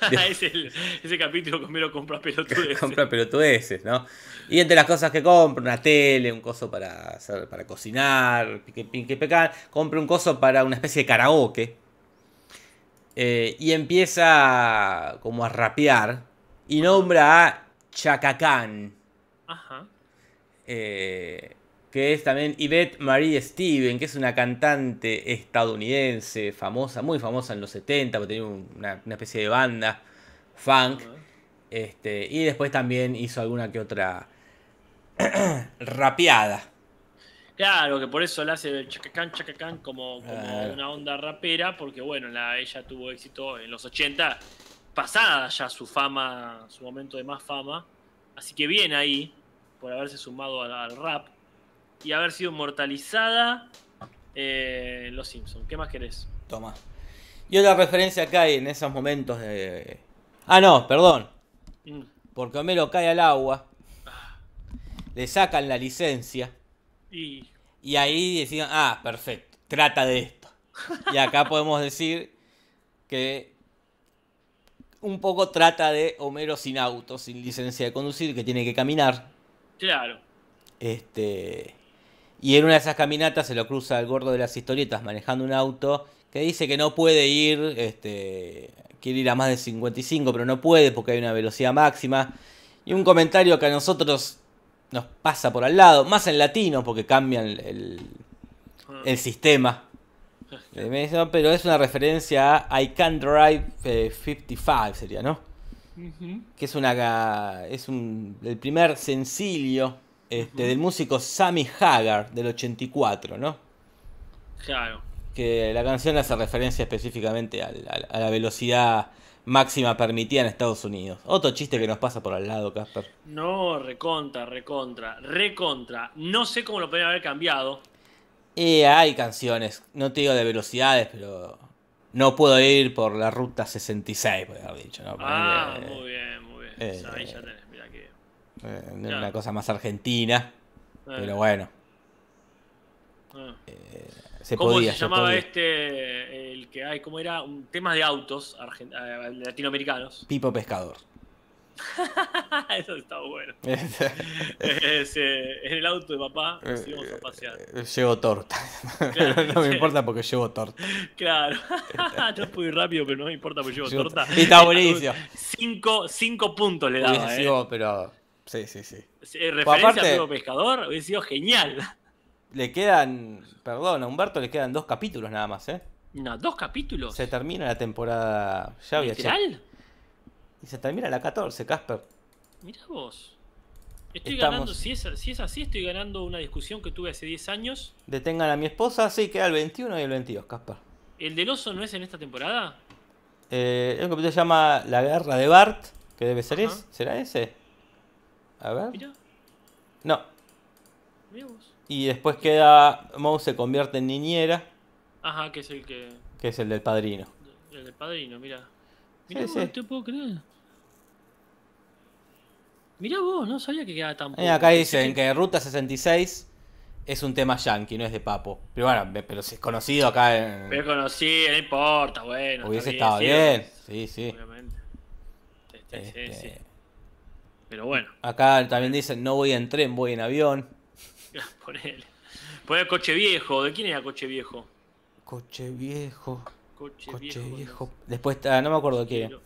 es el- ese capítulo Mero compra pelotudes. compra pelotudeces, ¿no? Y entre las cosas que compra, una tele, un coso para hacer, para cocinar, pique, pique, pecan, compra un coso para una especie de karaoke. Eh, y empieza como a rapear. Y nombra a Chaka Khan, Ajá. eh, que es también Yvette Marie Steven, que es una cantante estadounidense famosa, muy famosa en los 70, porque tenía un- una, una especie de banda funk. Este, y después también hizo alguna que otra rapeada. Claro, que por eso le hace el chacacán, chacacán como, como una onda rapera, porque bueno, la, ella tuvo éxito en los 80, pasada ya su fama, su momento de más fama. Así que bien ahí, por haberse sumado al, al rap y haber sido inmortalizada eh, Los Simpsons. ¿Qué más querés? Toma. Y otra referencia que hay en esos momentos de. Ah, no, perdón. Mm, Porque Homero cae al agua. Le sacan la licencia. Y Y ahí decían, ah, perfecto, trata de esto. Y acá podemos decir que un poco trata de Homero sin auto, sin licencia de conducir, que tiene que caminar. claro, Este, y en una de esas caminatas se lo cruza el gordo de las historietas manejando un auto que dice que no puede ir, este, quiere ir a más de 55, pero no puede porque hay una velocidad máxima. Y un comentario que a nosotros nos pasa por al lado, más en latino porque cambian el, el- Ah, el sistema. Mason, Pero es una referencia a I Can Drive eh, 55, sería, ¿no? que es una es un el primer sencillo este, del músico Sammy Hagar del 84, ¿no? claro. Que la canción hace referencia específicamente a la velocidad máxima permitida en Estados Unidos. Otro chiste que nos pasa por al lado, Casper. No, recontra, recontra, recontra. No sé cómo lo podrían haber cambiado. Y hay canciones, no te digo de velocidades, pero no puedo ir por la ruta 66, podría haber dicho, ¿no? Ah, muy bien, muy bien. eh, Ahí ya tenés, eh, una claro. cosa más argentina, eh, pero bueno, ah. se ¿Cómo podía. se llamaba podía. este? El que hay, ¿cómo era? Un tema de autos argen- eh, latinoamericanos. Pipo Pescador. Eso está bueno. Es, eh, en el auto de papá nos íbamos a pasear. Eh, Llevo torta. Pero no me importa porque llevo torta. Claro. no pude ir rápido, pero no me importa porque llevo Llevo- torta. Y está buenísimo. Cinco, cinco puntos le daba, Hubiese eh. pero. Sí, sí, sí. Eh, Referencia aparte- a Pedro Pescador hubiese sido genial. Le quedan. Perdón, a Humberto le quedan dos capítulos nada más, ¿eh? No, dos capítulos. Se termina la temporada. Ya. ¿Literal? Y se termina la 14, Casper. Mirá vos. Estoy Estamos- ganando, si es, si es así, estoy ganando una discusión que tuve hace 10 años. Detengan a mi esposa, sí, queda el 21 y el 22, Casper. ¿El del oso no es en esta temporada? Eh, el capítulo se llama La Guerra de Bart, que debe ser ese. ¿Será ese? A ver. Mirá, No. mirá vos. Y después queda. Moe se convierte en niñera, Ajá, que es el que. que es el del padrino. El del padrino, mirá. Mirá Sí, vos, sí. no te puedo creer. Mirá vos, no sabía que quedaba tan poco. Eh, acá dicen que Ruta 66 es un tema yankee, no es de papo. Pero bueno, pero si es conocido acá en... Pero conocí, no importa, bueno. Hubiese estado bien. Sí, sí. Obviamente. Sí, sí, sí, Este, sí. Pero bueno, Acá también dicen no voy en tren, voy en avión. ponele. Poner coche viejo. ¿De quién era coche viejo? Coche viejo, Coche, coche viejo. viejo. Después está, no me acuerdo de quién. Quiero,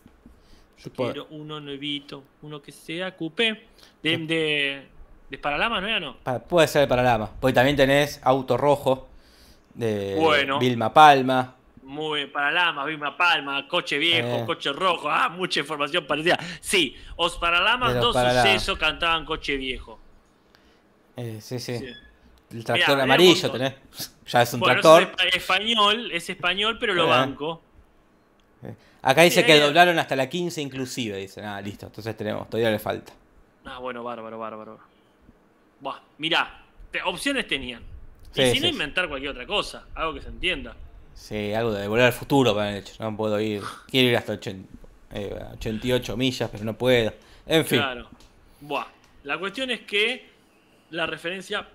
yo Tipo- quiero uno nuevito, uno que sea coupé. De, de, de Paralama, ¿no era? No. Pa- Puede ser el Paralama. Porque también tenés Auto Rojo de Bueno. Vilma Palma. Muy bien, Paralama, Vilma Palma, coche viejo, Eh. coche rojo. Ah, mucha información parecida. Sí, os Paralamas, De los dos sucesos cantaban coche viejo. Eh, sí, sí, Sí. El tractor Mirá, amarillo tenés. Ya es un Bueno, tractor. es español, es español, pero lo Eh. banco. Acá dice que Eh. doblaron hasta la 15 inclusive. Dicen, ah, listo. Entonces tenemos, todavía le falta. Ah, bueno, bárbaro, bárbaro. Buah, mirá, te- opciones tenían. Sí, y si sí, no sí. inventar cualquier otra cosa, algo que se entienda. Sí, algo de volver al futuro para hecho. No puedo ir. Quiero ir hasta 80, eh, 88 millas, pero no puedo. En fin. Claro. Buah. La cuestión es que la referencia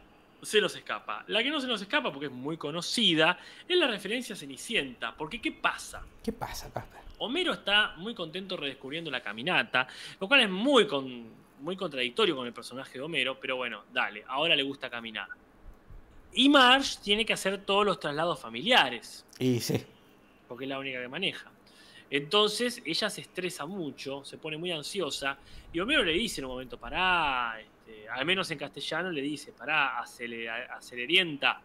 se nos escapa. La que no se nos escapa, porque es muy conocida, es la referencia a Cenicienta. Porque, ¿qué pasa? ¿Qué pasa, Casper? Homero está muy contento redescubriendo la caminata, lo cual es muy, muy contradictorio con el personaje de Homero, pero bueno, dale, ahora le gusta caminar. Y Marge tiene que hacer todos los traslados familiares. Y sí. Porque es la única que maneja. Entonces ella se estresa mucho, se pone muy ansiosa, y Homero le dice en un momento, pará, este, al menos en castellano le dice, pará, acelerienta.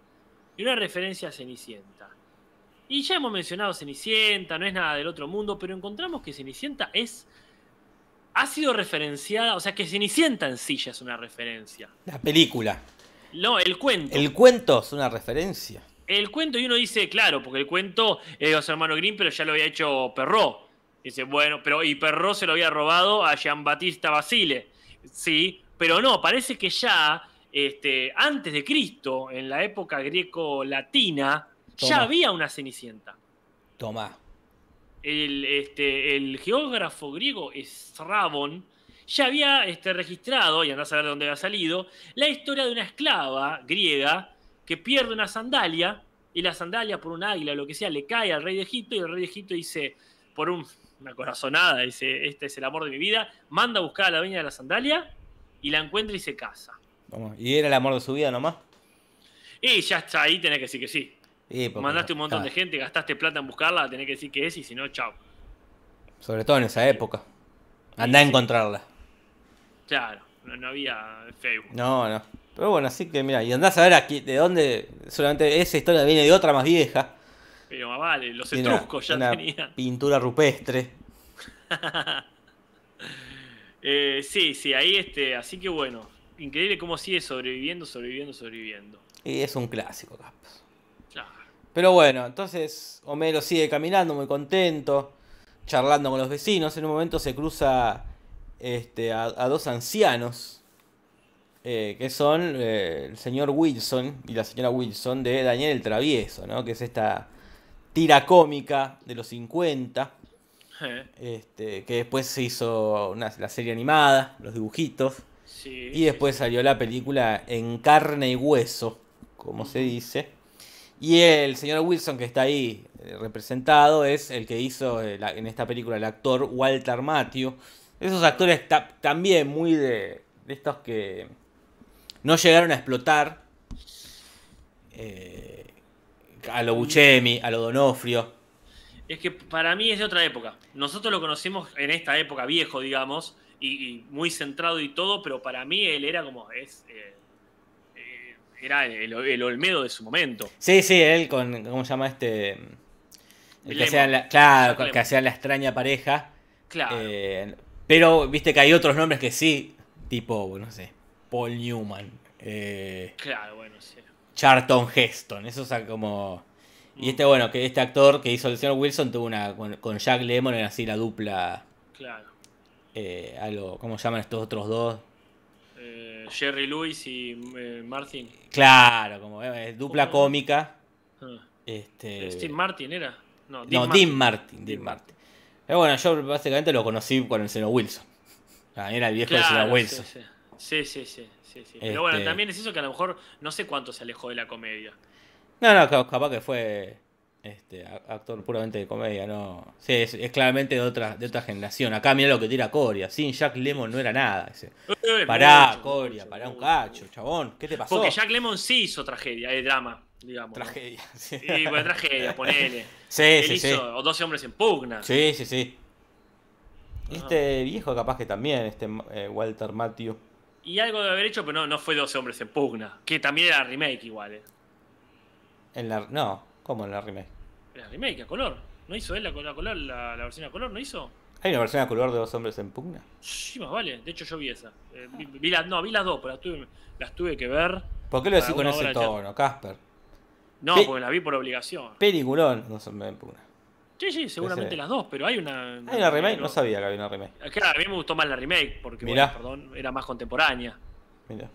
Y una referencia a Cenicienta. Y ya hemos mencionado Cenicienta, no es nada del otro mundo, pero encontramos que Cenicienta es. ha sido referenciada, o sea que Cenicienta en sí ya es una referencia. La película. No, el cuento. El cuento es una referencia. El cuento, y uno dice, claro, porque el cuento es de los hermanos Grimm, pero ya lo había hecho Perrault. Dice, bueno, pero y Perrault se lo había robado a Jean Battista Basile. Sí, pero no, parece que ya este, antes de Cristo, en la época greco-latina, ya había una Cenicienta. Toma. El, este, el geógrafo griego Strabon ya había este, registrado, y andás a ver de dónde había salido, la historia de una esclava griega que pierde una sandalia, y la sandalia por un águila o lo que sea le cae al rey de Egipto, y el rey de Egipto dice, por una corazonada, dice, este es el amor de mi vida, manda a buscar a la dueña de la sandalia, y la encuentra y se casa. ¿Y era el amor de su vida nomás? Y ya está ahí, tenés que decir que sí. Mandaste un montón de gente, gastaste plata en buscarla, tenés que decir que es y si no, chao. Sobre todo en esa época. Anda a encontrarla. Claro, no, había Facebook. No, no. Pero bueno, así que mira, y andás a ver aquí de dónde. Solamente esa historia viene de otra más vieja. Pero más vale, los etruscos ya tenían. Pintura rupestre. Eh, sí, sí, ahí este. Así que bueno, increíble cómo sigue sobreviviendo, sobreviviendo, sobreviviendo. Y es un clásico, Capos. Pero bueno, entonces Homero sigue caminando muy contento, charlando con los vecinos. En un momento se cruza este, a, dos ancianos, eh, que son eh, el señor Wilson y la señora Wilson de Daniel el Travieso, ¿no? que es esta tira cómica de los 50. Este, que después se hizo la serie animada, los dibujitos. y después salió la película En carne y hueso, como se dice. Y el señor Wilson que está ahí eh, representado es el que hizo eh, en esta película el actor Walter Matthew. Esos actores también muy de, estos que no llegaron a explotar. Eh, a lo Buscemi, a lo Donofrio. Es que para mí es de otra época. Nosotros lo conocemos en esta época viejo, digamos, y, muy centrado y todo, pero para mí él era como es era el, Olmedo de su momento. Sí, sí, él con, ¿cómo se llama este? El que hacía la, claro, que hacía la extraña pareja. Claro. Eh, pero viste que hay otros nombres que sí, tipo, no sé, Paul Newman. Eh, claro, bueno, sí. Charlton Heston, eso es como... Y este, bueno, que este actor que hizo el señor Wilson tuvo una. Con, Jack Lemmon era así la dupla. Claro. Eh, algo, ¿cómo llaman estos otros dos? Jerry Lewis y eh, Martin. Claro, como eh, dupla cómica. Ah. Este... Steve Martin era. No, Dean, Martin. Dean Martin. Pero bueno, yo básicamente lo conocí con el seno Wilson. era el viejo del seno Wilson. Sí, sí, sí. sí, sí, Pero bueno, este también es eso que a lo mejor no sé cuánto se alejó de la comedia. No, no, capaz que fue este, actor puramente de comedia, no. Sí, es, claramente de otra, de otra generación. Acá mira lo que tira Coria. Sin Jack Lemon no era nada. Eh, pará, Coria, pará un cacho, chabón. ¿Qué te pasó? Porque Jack Lemon sí hizo tragedia, eh, drama, digamos. Tragedia, sí. bueno, tragedia, ponele. Sí, Él sí, hizo sí. 12 hombres en pugna. Sí, sí, sí. Este viejo capaz que también, este eh, Walter Matthew. Y algo de haber hecho, pero no, no fue 12 hombres en pugna. Que también era remake igual, eh. En la, no, ¿Cómo en la remake? La remake a color. ¿No hizo él la, color, la, versión a color? ¿No hizo? ¿Hay una versión a color de dos hombres en pugna? Sí, más vale. De hecho, yo vi esa. Eh, vi, las, no, vi las dos, pero las tuve, las tuve que ver. ¿Por qué lo decís con ese tono, Casper? No, porque las vi por obligación. Peliculón, dos hombres en pugna. Sí, sí, seguramente las dos, pero hay una. ¿Hay una remake? No, sabía que había una remake. Claro, a mí me gustó más la remake, porque, bueno, perdón, era más contemporánea. Mira.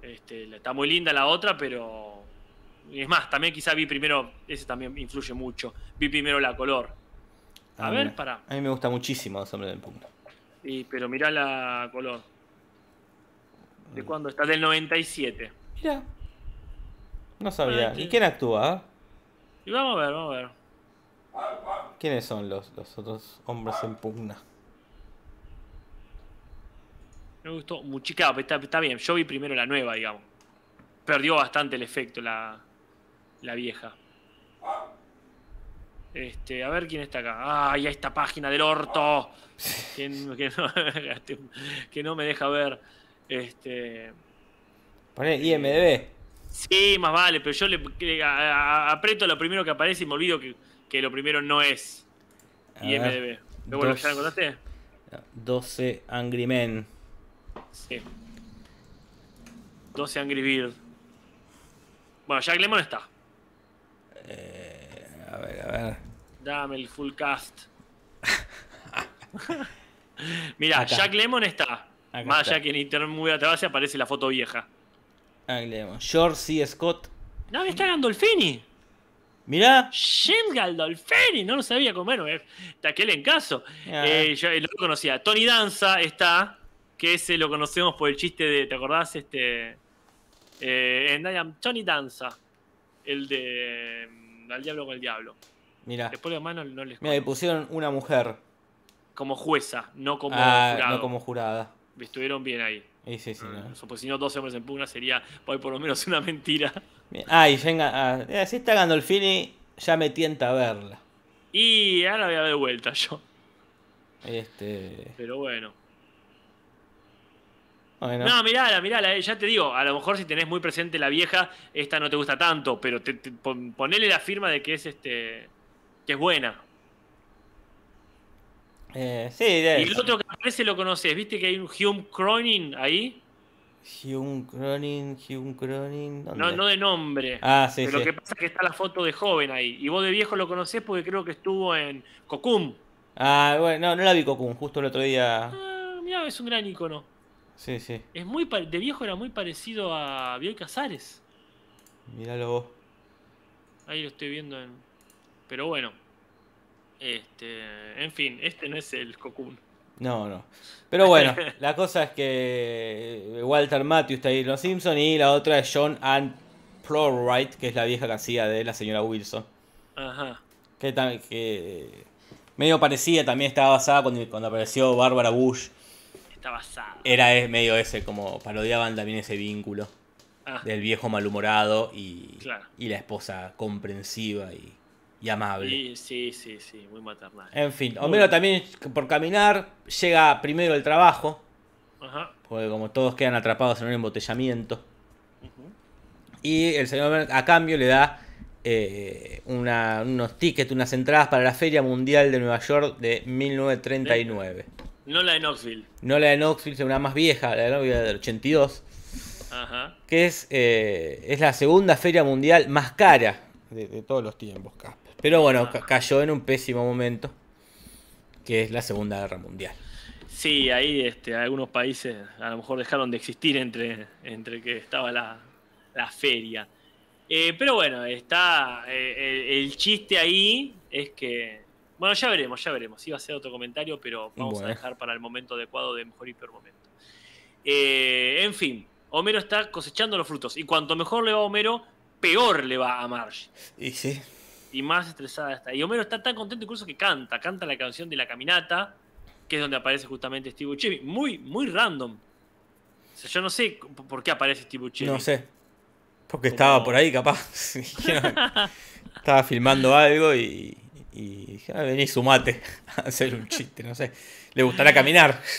Este, está muy linda la otra, pero es más, también quizá vi primero, ese también influye mucho, vi primero la color. A, ver, para. A mí me gusta muchísimo Los Hombres del Punto. Sí, pero mirá la color. ¿De cuándo está? Del 97. Mira. No sabía. ¿Y quién actúa? Y vamos a ver, vamos a ver. ¿Quiénes son los, los otros hombres en pugna? Me gustó mucho. Claro, está, está bien. Yo vi primero la nueva, digamos. Perdió bastante el efecto la, la vieja. Este, a ver quién está acá. ¡Ay, esta página del orto! Que, no, que no me deja ver. Este. Poné IMDB. Sí, más vale, pero yo le, le- a- a- aprieto lo primero que aparece y me olvido que, que lo primero no es A IMDB. Pero bueno. ¿ya lo encontraste? 12 Angry Men. Sí. 12 Angry Bird. Bueno, Jack Lemon está. Ver. Dame el full cast. Mira. Jack Lemon está. Acá Más allá que en internet muy atrás aparece la foto vieja. Angry Men. George C. Scott. No, está Gandolfini. Mirá. James Gandolfini. No lo sabía como bueno. aquel en caso. Ah. Eh, yo eh, lo conocía. Tony Danza está. Que ese lo conocemos por el chiste de. ¿Te acordás? Este. Eh, en Tony Danza. El de. mm, Al diablo con el diablo. Mirá. Después de demás no, no les Mira, le pusieron una mujer. Como jueza, no como ah, jurado. no como jurada. Estuvieron bien ahí. Sí, sí, no. Eso, Porque si no, 12 hombres en pugna sería hoy por lo menos una mentira. Bien. Ah, y. Ah, si está Gandolfini, ya me tienta a verla. Y ahora voy a dar de vuelta yo. Este. Pero bueno. Bueno. No, mirala, mirala, eh, ya te digo, a lo mejor si tenés muy presente la vieja, esta no te gusta tanto, pero te, te- pon- ponele la firma de que es este que es buena. Eh, sí, de Y el otro que aparece lo conoces, ¿viste que hay un Hume Cronin ahí? Hume Cronin, Hume Cronin. ¿dónde? No, no de nombre. Ah, sí, pero sí. lo que pasa es que está la foto de joven ahí. Y vos de viejo lo conocés porque creo que estuvo en Cocum. Ah, bueno, no, no la vi Cocoon, justo el otro día. Ah, mirá, es un gran icono. Sí, sí. Es muy de viejo era muy parecido a Bioy Casares. Míralo vos. Ahí lo estoy viendo en. Pero bueno. Este. En fin, este no es el Cocoon. No, no. Pero bueno, la cosa es que Walter Matthews está ahí en Los Simpsons y la otra es John Ann Plowright, que es la vieja que hacía de la señora Wilson. Ajá. Que, que medio parecida, también estaba basada cuando, cuando apareció Barbara Bush. Está basado. Era medio ese, como parodiaban también ese vínculo Ah, del viejo malhumorado y, Claro. y la esposa comprensiva y, y amable. y- sí, sí, sí, muy maternal. En fin, Muy Homero bien. también por caminar llega primero el trabajo, Ajá. porque como todos quedan atrapados en un embotellamiento. Y el señor Homero, a cambio le da eh, una- unos tickets, unas entradas para la Feria Mundial de Nueva York de 1939. No la de Knoxville. No la de Knoxville, sino una más vieja, la de Knoxville del 82, Ajá. que es, eh, es la segunda feria mundial más cara de, de todos los tiempos. Pero bueno, ca- cayó en un pésimo momento, que es la Segunda Guerra Mundial. Sí, ahí este, algunos países a lo mejor dejaron de existir entre, entre que estaba la, la feria. Eh, pero bueno, está eh, el, el chiste ahí es que... Bueno, ya veremos, ya veremos. Iba a ser otro comentario, pero vamos Bueno. a dejar para el momento adecuado de mejor y peor momento. Eh, en fin, Homero está cosechando los frutos. Y cuanto mejor le va a Homero, peor le va a Marge. Y sí. Y más estresada está. Y Homero está tan contento incluso que canta. Canta la canción de la caminata, que es donde aparece justamente Steve Buscemi. Muy, muy random. O sea, yo no sé por qué aparece Steve Buscemi. No sé. Porque Como- estaba por ahí, capaz. Estaba filmando algo y, y dije, ah, vení, sumate a hacer un chiste, no sé. Le gustará caminar.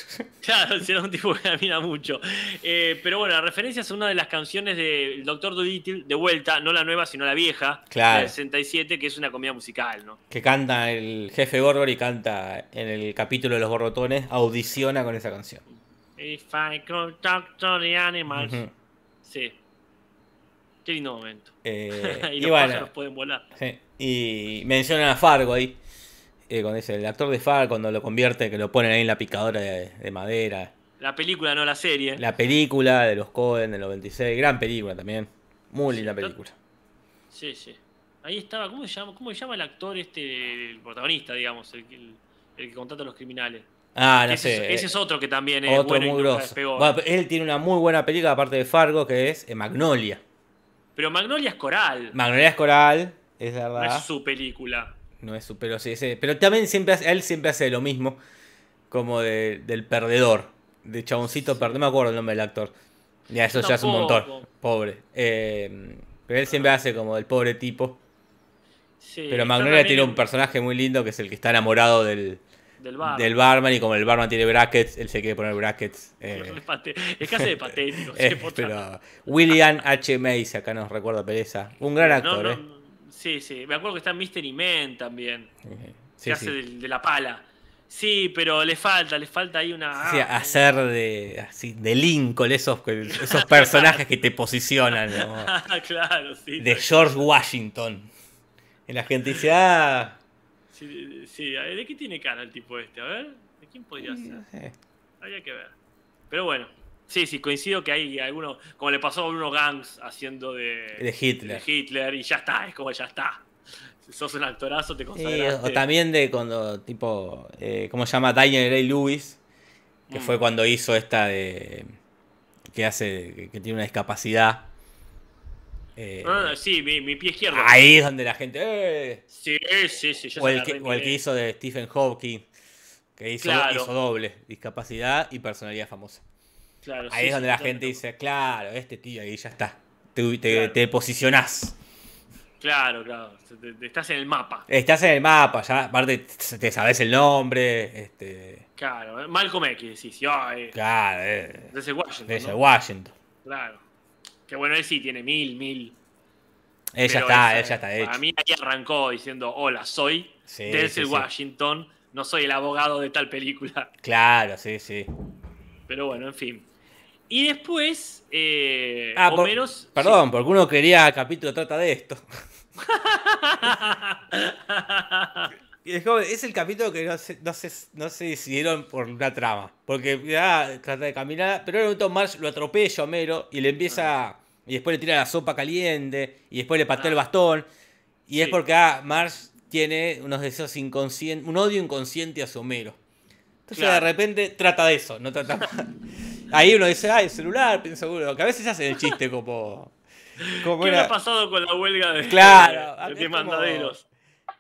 Claro, será un tipo que camina mucho. Eh, pero bueno, la referencia es a una de las canciones del Doctor Dolittle, de vuelta, no la nueva, sino la vieja, Claro. la del 67, que es una comedia musical, ¿no? Que canta el jefe Gorgor y canta en el capítulo de los borbotones, audiciona con esa canción. If I could talk to the animals. Sí. Qué lindo momento. Eh, y, y los bueno, pájaros pueden volar. sí. y mencionan a Fargo ahí. Eh, cuando dice el actor de Fargo, cuando lo convierte, que lo ponen ahí en la picadora de, de madera. La película, no la serie. La película de los Cohen del 96, gran película también. Muy linda Sí, película. Sí, sí. Ahí estaba, ¿cómo se llama, cómo se llama el actor este, el protagonista, digamos, el, que- el, el que contrata a los criminales? Ah, no ese, sé. es, ese es otro que también es Otro bueno muy grosso. Bueno, él tiene una muy buena película, aparte de Fargo, que es eh, Magnolia. Pero Magnolia es coral, Magnolia es coral, es no verdad. es su película. No es su, pero sí, sí, Pero también siempre hace- él siempre hace lo mismo. Como de- del perdedor. De chaboncito perdedor. No me acuerdo el nombre del actor. Ya, eso ya es un montón. Pobre. Eh, pero él siempre hace como del pobre tipo. Sí, Pero Magnolia tiene un personaje muy lindo que es el que está enamorado del, del bar. del barman. Y como el barman tiene brackets, él se quiere poner brackets. eh, Es casi de patético. eh, pero William H. Macy, acá nos recuerda Pereza. Un gran No, actor, no, ¿eh? Sí, sí. Me acuerdo que está Mystery Man también. Eh, que Sí, hace de, la pala. Sí, pero le falta, le falta ahí una. Sí, ah, hacer de, así, de Lincoln, esos, esos personajes que te posicionan, ¿no? Ah, claro, sí. De George Washington. Y la gente dice, ah, Sí, sí, ¿de qué tiene cara el tipo este? A ver, ¿de quién podría ser? eh, Habría que ver. Pero bueno, sí, sí, coincido que hay algunos, como le pasó a Bruno Gangs haciendo de, de Hitler. de Hitler y ya está, es como ya está. Si sos un actorazo, te consagraste. o también de cuando, tipo, eh, ¿cómo se llama? Daniel Ray Lewis, que Mm. fue cuando hizo esta de. que hace. que, tiene una discapacidad. Eh, Ah, sí, mi, mi pie izquierdo. ahí es donde la gente. ¡eh! Sí, sí, sí. yo O el, que, o el que hizo de Stephen Hawking, que hizo, Claro. hizo doble, discapacidad y personalidad famosa. Claro, Ahí sí, es donde sí, la gente dice, claro, este tío ahí ya está. Te, te, Claro. te posicionás. Claro, claro. Estás en el mapa. Estás en el mapa, ya aparte te sabes el nombre. Este, Claro. eh, Malcolm X decís. ah, eh, claro, eh, desde Washington. desde ¿no? Washington. Claro. Que bueno, él sí tiene mil, mil. Ella está, ella está hecho. Para mí ahí arrancó diciendo, hola, soy Sí, sí. Washington, no soy el abogado de tal película. Claro, sí, sí. Pero bueno, en fin. Y después, eh, Ah, por- perdón, porque uno quería el capítulo trata de esto. Es, el capítulo que no se, no, se, no se decidieron por una trama. Porque ya trata de caminar. Pero en un momento Marge lo atropella a Homero y le empieza. Y después le tira la sopa caliente. Y después le patea el Ah. bastón. Y es porque ah, Marge tiene unos deseos inconscientes. Un odio inconsciente hacia Homero. Entonces Claro. de repente trata de eso. No trata Ahí uno dice, ah, el celular, pienso uno. Que a veces hacen el chiste como. como ¿Qué era- ha pasado con la huelga de, Claro, de, mandaderos?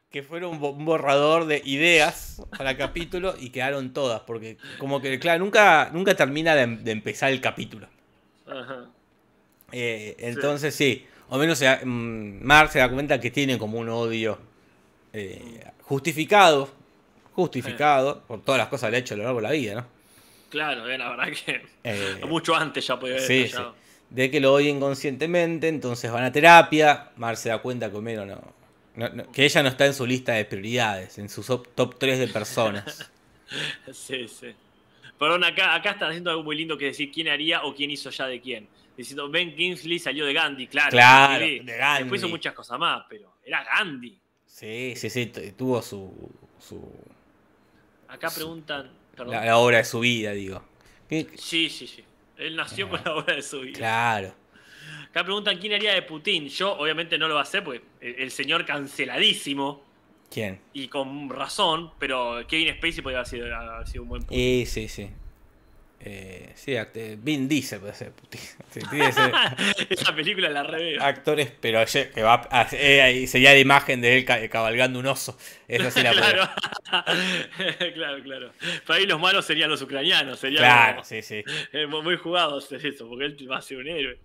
que fuera un, bo- un borrador de ideas para capítulo y quedaron todas, porque como que, claro, nunca, nunca termina de, de empezar el capítulo. Ajá. Eh, entonces sí, o menos se mm, Mark se da cuenta que tiene como un odio eh, justificado, justificado por todas las cosas que le ha hecho a lo largo de la vida, ¿no? Claro, eh, la verdad que Eh, mucho antes ya podía haber sí, sí. De que lo odia inconscientemente, entonces van a terapia, Mark se da cuenta que Homero no, no- no- que ella no está en su lista de prioridades, en su top, top 3 de personas. Sí, sí. Perdón, acá, acá están haciendo algo muy lindo que decir quién haría o quién hizo ya de quién. Diciendo, Ben Kingsley salió de Gandhi, claro. Claro, sí. de Gandhi. Después hizo muchas cosas más, pero era Gandhi. Sí, sí, sí, tuvo su, su Acá preguntan. La, la obra de su vida, digo. ¿Qué- Sí, sí, sí. Él nació con la obra de su vida. Claro. Acá preguntan quién haría de Putin. Yo, obviamente, no lo va a hacer porque el, el señor canceladísimo ¿Quién? y con razón, pero Kevin Spacey podría haber sido, haber sido un buen Putin. Y sí, sí. Eh, sí, act- Vin Diesel puede ser. Esa película la reveo. actores, pero que va a- eh, ahí sería la imagen de él ca- cabalgando un oso. Eso sí la claro. claro, claro. Para ahí los malos serían los ucranianos. Sería Claro, como- sí, sí. eh, muy muy jugado hacer eso, porque él va a ser un héroe.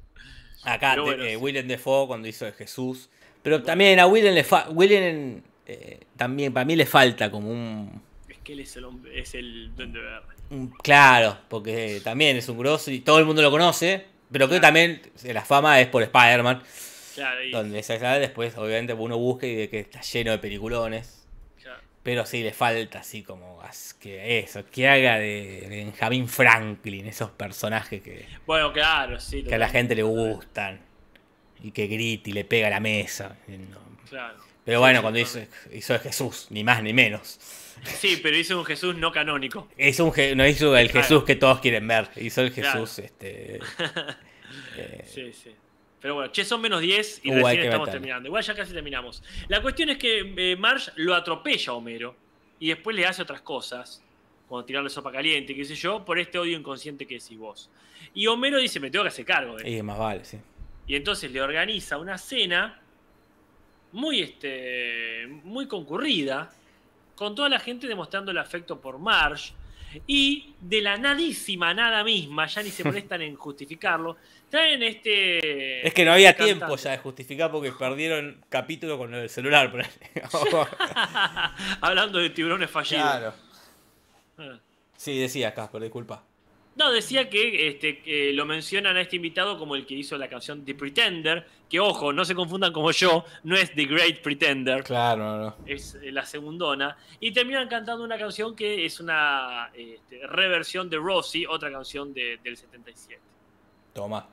Acá de- bueno, eh, sí. Willem Dafoe cuando hizo de Jesús. Pero también a Willem le fa Willem eh, también para mí le falta como un que él es el hombre, es el duende verde. Claro, porque también es un grosso y todo el mundo lo conoce, pero que también la fama es por Spider-Man, Claro, y- donde se sabe después, obviamente uno busca y de que está lleno de peliculones, claro. pero sí le falta así como que eso, que haga de Benjamin Franklin, esos personajes que, Bueno, claro, sí. que a la gente le gustan y que grita y le pega a la mesa. no. Claro. Pero bueno, sí, cuando hizo, hizo Jesús, ni más ni menos. Sí, pero hizo un Jesús no canónico. Es un, no hizo el Claro. Jesús que todos quieren ver, hizo el Claro. Jesús este, eh, Sí, sí. Pero bueno, che, son menos 10 y Uh, recién estamos meterle. terminando. Igual ya casi terminamos. La cuestión es que eh, Marge lo atropella a Homero y después le hace otras cosas, como tirarle sopa caliente, qué sé yo, por este odio inconsciente que decís vos. Y Homero dice, me tengo que hacer cargo de y más vale, sí. Y entonces le organiza una cena muy, este, muy concurrida, con toda la gente demostrando el afecto por Marsh. Y de la nadísima nada misma, ya ni se molestan en justificarlo, traen este. Es que no había este tiempo cantante. ya de justificar porque perdieron capítulo con el celular. por ahí. Hablando de tiburones fallidos. claro. Ah. Sí, decía Casper, disculpa. No, decía que, este, que lo mencionan a este invitado como el que hizo la canción The Pretender, que ojo, no se confundan como yo, no es The Great Pretender, Claro, no, no. es eh, la segundona, y terminan cantando una canción que es una este, reversión de Rosie, otra canción de- del 77. Toma.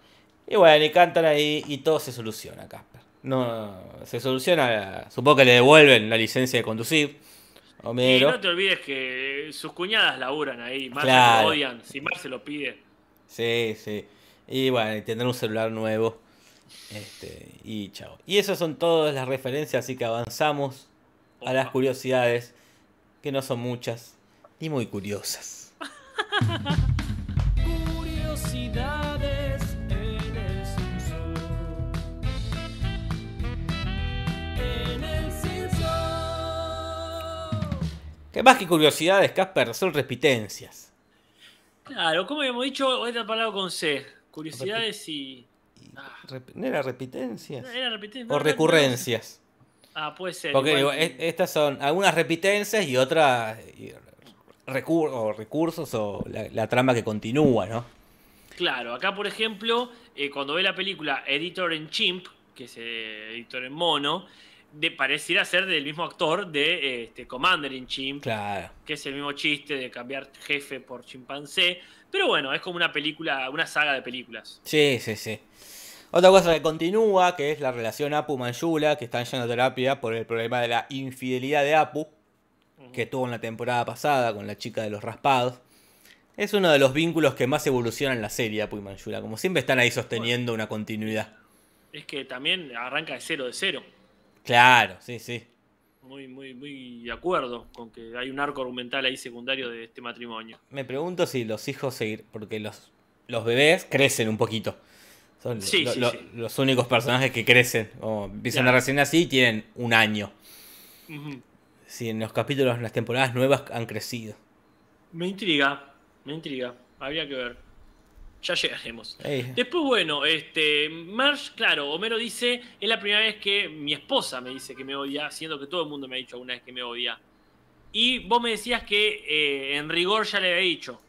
Y bueno, y cantan ahí y todo se soluciona, Casper. No, se soluciona. Supongo que le devuelven la licencia de conducir. Y no te olvides que sus cuñadas laburan ahí, Mar Claro. lo odian, si Mar se lo pide. Sí, sí. Y bueno, y tendrán un celular nuevo. Este, y chao. Y esas son todas las referencias, así que avanzamos a las curiosidades, que no son muchas, ni muy curiosas. Curiosidades Que más que curiosidades, Casper, son repitencias. Claro, como habíamos dicho, otra palabra con C, curiosidades y... Y Ah. ¿No era repitencias? Era repetir- O recurrencias. Ah, puede ser. Porque igual- estas son algunas repitencias y otras recur- o recursos o la, la trama que continúa, ¿no? Claro, acá por ejemplo, eh, cuando ve la película Editor en Chimp, que es eh, editor en mono, de, pareciera ser del mismo actor de este, Commander in Chimp, Claro. que es el mismo chiste de cambiar jefe por chimpancé. Pero bueno, es como una película, una saga de películas. Sí, sí, sí. Otra cosa que continúa, que es la relación Apu-Manjula, que están yendo a terapia por el problema de la infidelidad de Apu, que tuvo en la temporada pasada con la chica de los raspados. Es uno de los vínculos que más evolucionan en la serie, Apu y Manjula. Como siempre están ahí sosteniendo una continuidad. Es que también arranca de cero de cero. Claro, sí, sí. Muy, muy, muy de acuerdo con que hay un arco argumental ahí secundario de este matrimonio. Me pregunto si los hijos seguir, porque los, los bebés crecen un poquito. Son Sí, lo- sí, lo- sí. los únicos personajes que crecen. O empiezan Claro. a recién así y tienen un año. Si en los capítulos, en las temporadas nuevas han crecido. Me intriga, me intriga. Habría que ver. Ya llegaremos. Después, bueno, este, Marsh, claro, Homero dice, es la primera vez que mi esposa me dice que me odia, siendo que todo el mundo me ha dicho alguna vez que me odia. Y vos me decías que eh, en rigor ya le había dicho.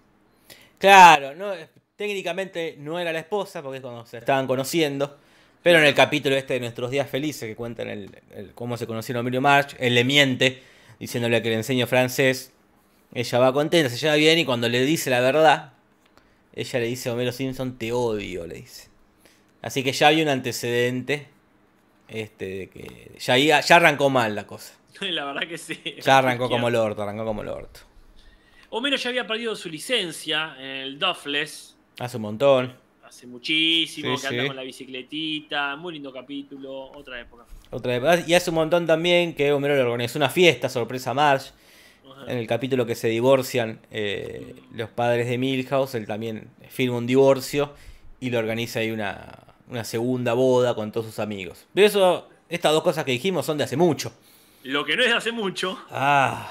Claro, no, técnicamente no era la esposa porque es cuando se estaban conociendo. Pero en el capítulo este de nuestros días felices que cuentan el, el- cómo se conocieron y March, él le miente diciéndole que le enseño francés. Ella va contenta, se lleva bien y cuando le dice la verdad, ella le dice a Homero Simpson, te odio, le dice. Así que ya hay un antecedente. Este, de que ya, ya arrancó mal la cosa. la verdad que sí. Ya arrancó como el orto, arrancó como el orto. Homero ya había perdido su licencia en el Duffless Hace un montón. hace muchísimo, Sí, que anda sí. con la bicicletita, muy lindo capítulo, otra época. Otra vez. Y hace un montón también que Homero le organizó una fiesta sorpresa a Marge. En el capítulo que se divorcian eh, los padres de Milhouse, él también firma un divorcio y le organiza ahí una, una segunda boda con todos sus amigos. Pero eso, estas dos cosas que dijimos son de hace mucho. Lo que no es de hace mucho Ah,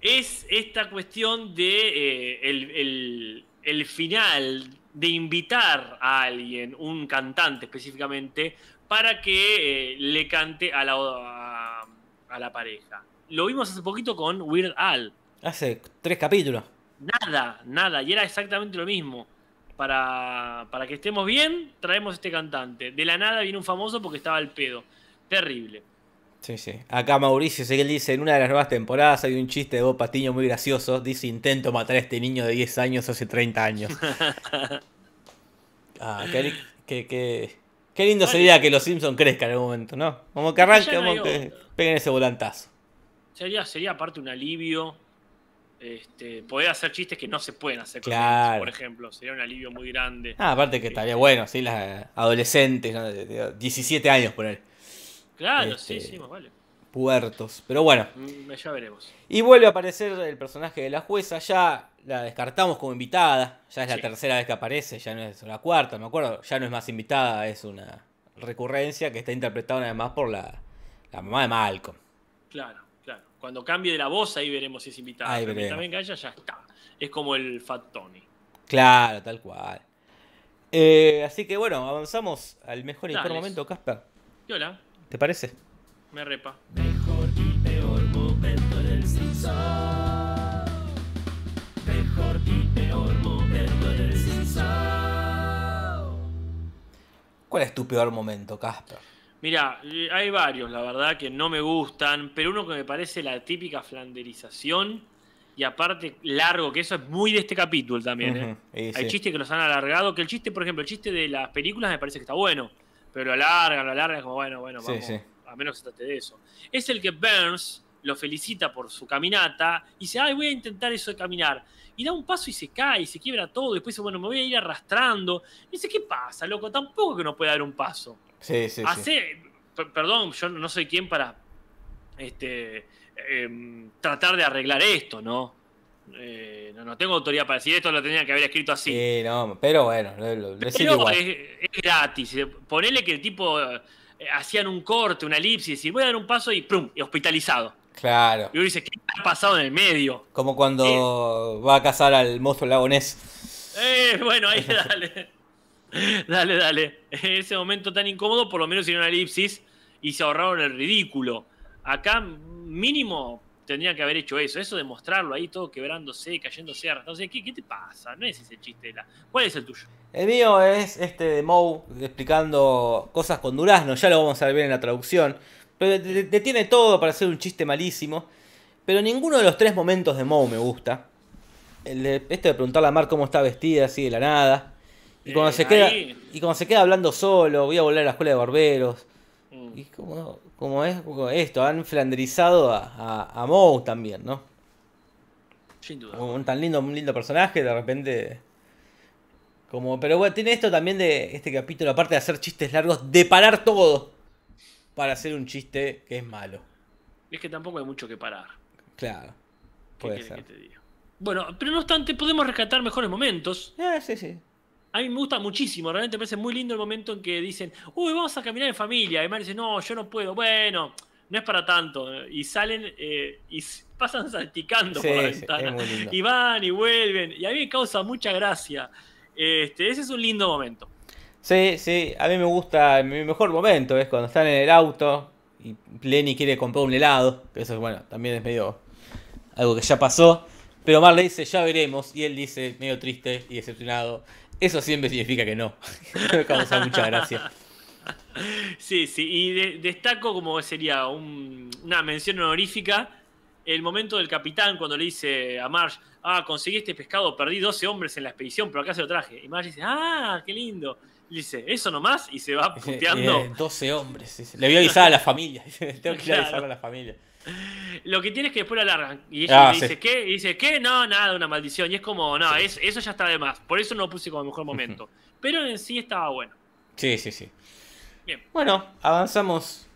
es esta cuestión de eh, el, el- el final de invitar a alguien, un cantante específicamente, para que eh, le cante a la, a, a la pareja. Lo vimos hace poquito con Weird Al. hace tres capítulos. Nada, nada, y era exactamente lo mismo. Para, para que estemos bien, traemos este cantante. De la nada viene un famoso porque estaba al pedo. Terrible. Sí, sí. Acá Mauricio Seguel dice, en una de las nuevas temporadas hay un chiste de Bob Patiño muy gracioso. Dice, intento matar a este niño de 10 años hace 30 años. ah, qué, qué, qué- qué lindo sería que los Simpsons crezcan en algún momento, ¿no? Como que arranquen, no como que peguen ese volantazo. Sería, sería aparte un alivio. Este, poder hacer chistes que no se pueden hacer con Claro. niños, por ejemplo. Sería un alivio muy grande. Ah, aparte que estaría bueno, sí, las adolescentes, ¿no? de, de 17 años por él. claro, este- sí, sí, más vale. Puertos. Pero bueno. Mm, Ya veremos. Y vuelve a aparecer el personaje de la jueza, ya la descartamos como invitada, ya es la Sí. tercera vez que aparece, ya no es la cuarta, me acuerdo, ya no es más invitada, es una recurrencia que está interpretado además por la, la mamá de Malcolm. Claro. Cuando cambie de la voz, ahí veremos si es invitada. Ahí Pero veremos. mientras venga ella, ya está. Es como el Fat Tony. Claro, tal cual. Eh, así que bueno, avanzamos al mejor y peor momento, Casper. Y hola, ¿Te parece? me repa. Mejor y peor momento en el Simpson. Mejor y peor momento en el Simpson. ¿Cuál es tu peor momento, Casper? Mira, eh, hay varios, la verdad, que no me gustan, pero uno que me parece la típica flanderización y aparte largo, que eso es muy de este capítulo también. ¿eh? Hay sí. chistes que los han alargado, que el chiste, por ejemplo, el chiste de las películas me parece que está bueno, pero lo alargan, lo alargan, como bueno, bueno, Sí, vamos, sí. a menos que se trate de eso. Es el que Burns lo felicita por su caminata y dice, ay, voy a intentar eso de caminar. Y da un paso y se cae, y se quiebra todo, y después dice, bueno, me voy a ir arrastrando. Y dice, ¿qué pasa, loco? Tampoco que no puede dar un paso. Sí, sí, sí. Hace, per- perdón, yo no soy quien para este, em, tratar de arreglar esto, ¿no? Eh, no, no tengo autoridad para decir esto, lo tenía que haber escrito así. Sí, no, pero bueno, lo, lo- lo sigue Pero igual. es, es gratis. Ponele que el tipo eh, hacían un corte, una elipsis, y voy a dar un paso y ¡prum! y hospitalizado. Claro. Y uno dice, ¿qué ha pasado en el medio? Como cuando va a cazar al monstruo lagonés. Eh, bueno, ahí dale. dale, dale. En ese momento tan incómodo, por lo menos hicieron una elipsis y se ahorraron el ridículo. Acá, mínimo, tendrían que haber hecho eso. Eso de mostrarlo ahí todo quebrándose, cayéndose, arrastrándose. ¿Qué, ¿Qué te pasa? No es ese chiste. la- ¿Cuál es el tuyo? El mío es este de Moe explicando cosas con durazno, ya lo vamos a ver en la traducción. Pero de- de- detiene todo para hacer un chiste malísimo. Pero ninguno de los tres momentos de Moe me gusta. El este de preguntarle a Mar cómo está vestida así de la nada. Y cuando, Eh, se queda, ahí. y cuando se queda hablando solo, voy a volver a la escuela de barberos. Mm. Y como, como es como esto, han flanderizado a, a, a Moe también, ¿no? Sin duda. Un tan lindo, un lindo personaje, de repente. Como, pero bueno, tiene esto también de este capítulo, aparte de hacer chistes largos, de parar todo para hacer un chiste que es malo. Es que tampoco hay mucho que parar. Claro. ¿Qué Puede querés ser. que te diga? Bueno, pero no obstante, podemos rescatar mejores momentos. Ah, sí, sí. A mí me gusta muchísimo, realmente me parece muy lindo el momento en que dicen, uy, vamos a caminar en familia. Y Mar dice, no, yo no puedo. Bueno, no es para tanto. Y salen eh, y pasan salticando Sí, por la ventana. Y van y vuelven. Y a mí me causa mucha gracia. Este, ese es un lindo momento. Sí, sí, a mí me gusta, mi mejor momento es cuando están en el auto y Lenny quiere comprar un helado, que eso, bueno, también es medio algo que ya pasó, pero Mar le dice, ya veremos, y él dice, medio triste y decepcionado, eso siempre significa que no, me causa mucha gracia. Sí, sí. Y de- destaco como sería un- una mención honorífica el momento del capitán cuando le dice a Marge, ah, conseguí este pescado, perdí 12 hombres en la expedición, pero acá se lo traje. Y Marge dice, ah, qué lindo. Y dice, ¿eso nomás? Y se va puteando. Eh, 12 hombres, dice. le voy a avisar a la familia, tengo que ir a avisar a la familia. Lo que tiene es que después la largan. Y ella Ah, le sí. dice, ¿qué? Y dice, ¿qué? No, nada, una maldición. Y es como, no, es- eso ya está de más. Por eso no lo puse como mejor momento. Pero en sí estaba bueno. Sí, sí, sí. Bien. Bueno, avanzamos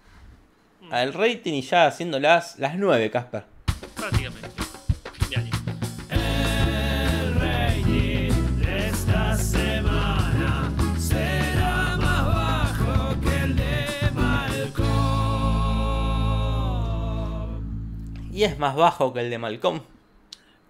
Mm. al rating y ya haciendo las, las 9, Casper. Prácticamente. Y es más bajo que el de Malcolm.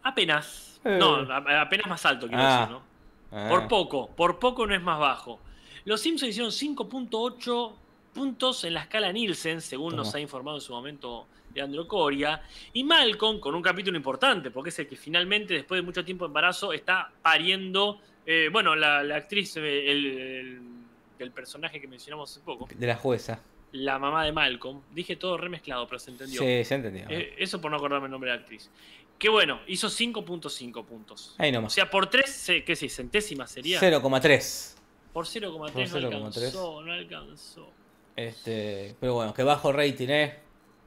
Apenas. Eh. No, apenas más alto, quiero Ah. decir, ¿no? Ah. Por poco, por poco no es más bajo. Los Simpsons hicieron 5.8 puntos en la escala Nielsen, según nos ha informado en su momento Leandro Coria. Y Malcolm, con un capítulo importante, porque es el que finalmente, después de mucho tiempo de embarazo, está pariendo. eh, bueno, la, la actriz, eh, el, el- del personaje que mencionamos hace poco, De la jueza. La mamá de Malcolm. Dije todo remezclado, pero se entendió. Sí, se entendió. Eh, eso por no acordarme el nombre de la actriz. Que bueno, hizo 5.5 puntos. Ahí O nomás. sea, por 3, ¿qué sé? Centésimas sería. 0,3. Por 0,3 Por no 0,3. alcanzó, no alcanzó. Este, pero bueno, que bajo rating, eh.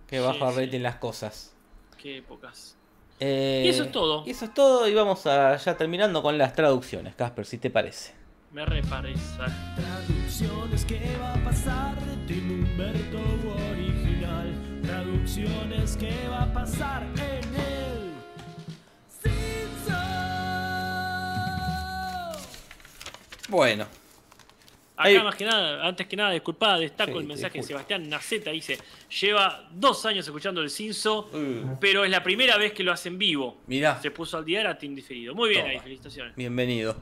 Que Sí, bajo sí. rating las cosas. Qué épocas. Eh, Y eso es todo. Y eso es todo. Y vamos a ya terminando con las traducciones, Casper, si te parece. Me reparece. Traducciones, ¿qué va a pasar de Tim Humberto original? Traducciones, ¿qué va a pasar en el Simpson? Bueno, Acá Ahí- más que nada, antes que nada, disculpada, destaco Sí, el mensaje de. Sebastián Naceta, dice, lleva dos años escuchando el Cinso, Uh, pero es la primera vez que lo hace en vivo. mirá, Se puso al día, era team diferido. Muy bien Toma. ahí, felicitaciones. bienvenido.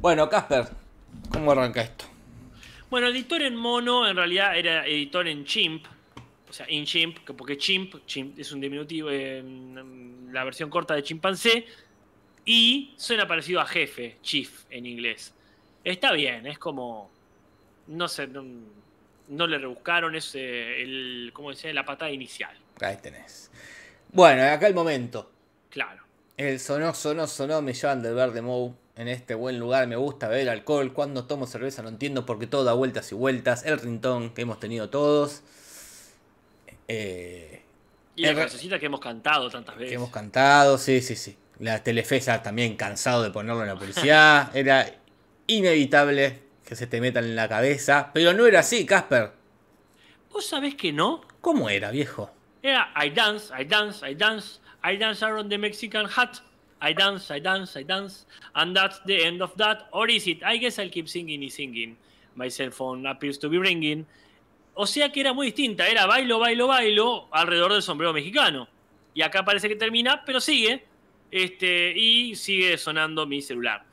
Bueno, Casper, ¿cómo arranca esto? Bueno, editor en mono en realidad era editor en chimp, o sea, in chimp, que- porque chimp, chimp es un diminutivo, eh, la versión corta de chimpancé, y suena parecido a jefe, chief en inglés. Está bien, es como, no sé, no, no le rebuscaron, es eh, el, ¿cómo decía? La patada inicial, Ahí tenés. Bueno, acá el momento. claro. El sonó, sonó, sonó, me llevan del verde Mou. En este buen lugar me gusta beber alcohol. Cuando tomo cerveza no entiendo porque todo da vueltas y vueltas. El rintón que hemos tenido todos. Eh, Y la cancioncita que hemos cantado tantas veces. que hemos cantado, sí, sí, sí. La Telefe ya también cansado de ponerlo en la publicidad. Era inevitable que se te metan en la cabeza. Pero no era así, Casper. ¿Vos sabés que no? ¿Cómo era, viejo? Era I dance, I dance, I dance, I dance around the Mexican hat. I dance, I dance, I dance, and that's the end of that. Or is it? I guess I'll keep singing y singing. My cell phone appears to be ringing. O sea que era muy distinta, era bailo, bailo, bailo alrededor del sombrero mexicano. Y acá parece que termina, pero sigue. Este, y sigue sonando mi celular.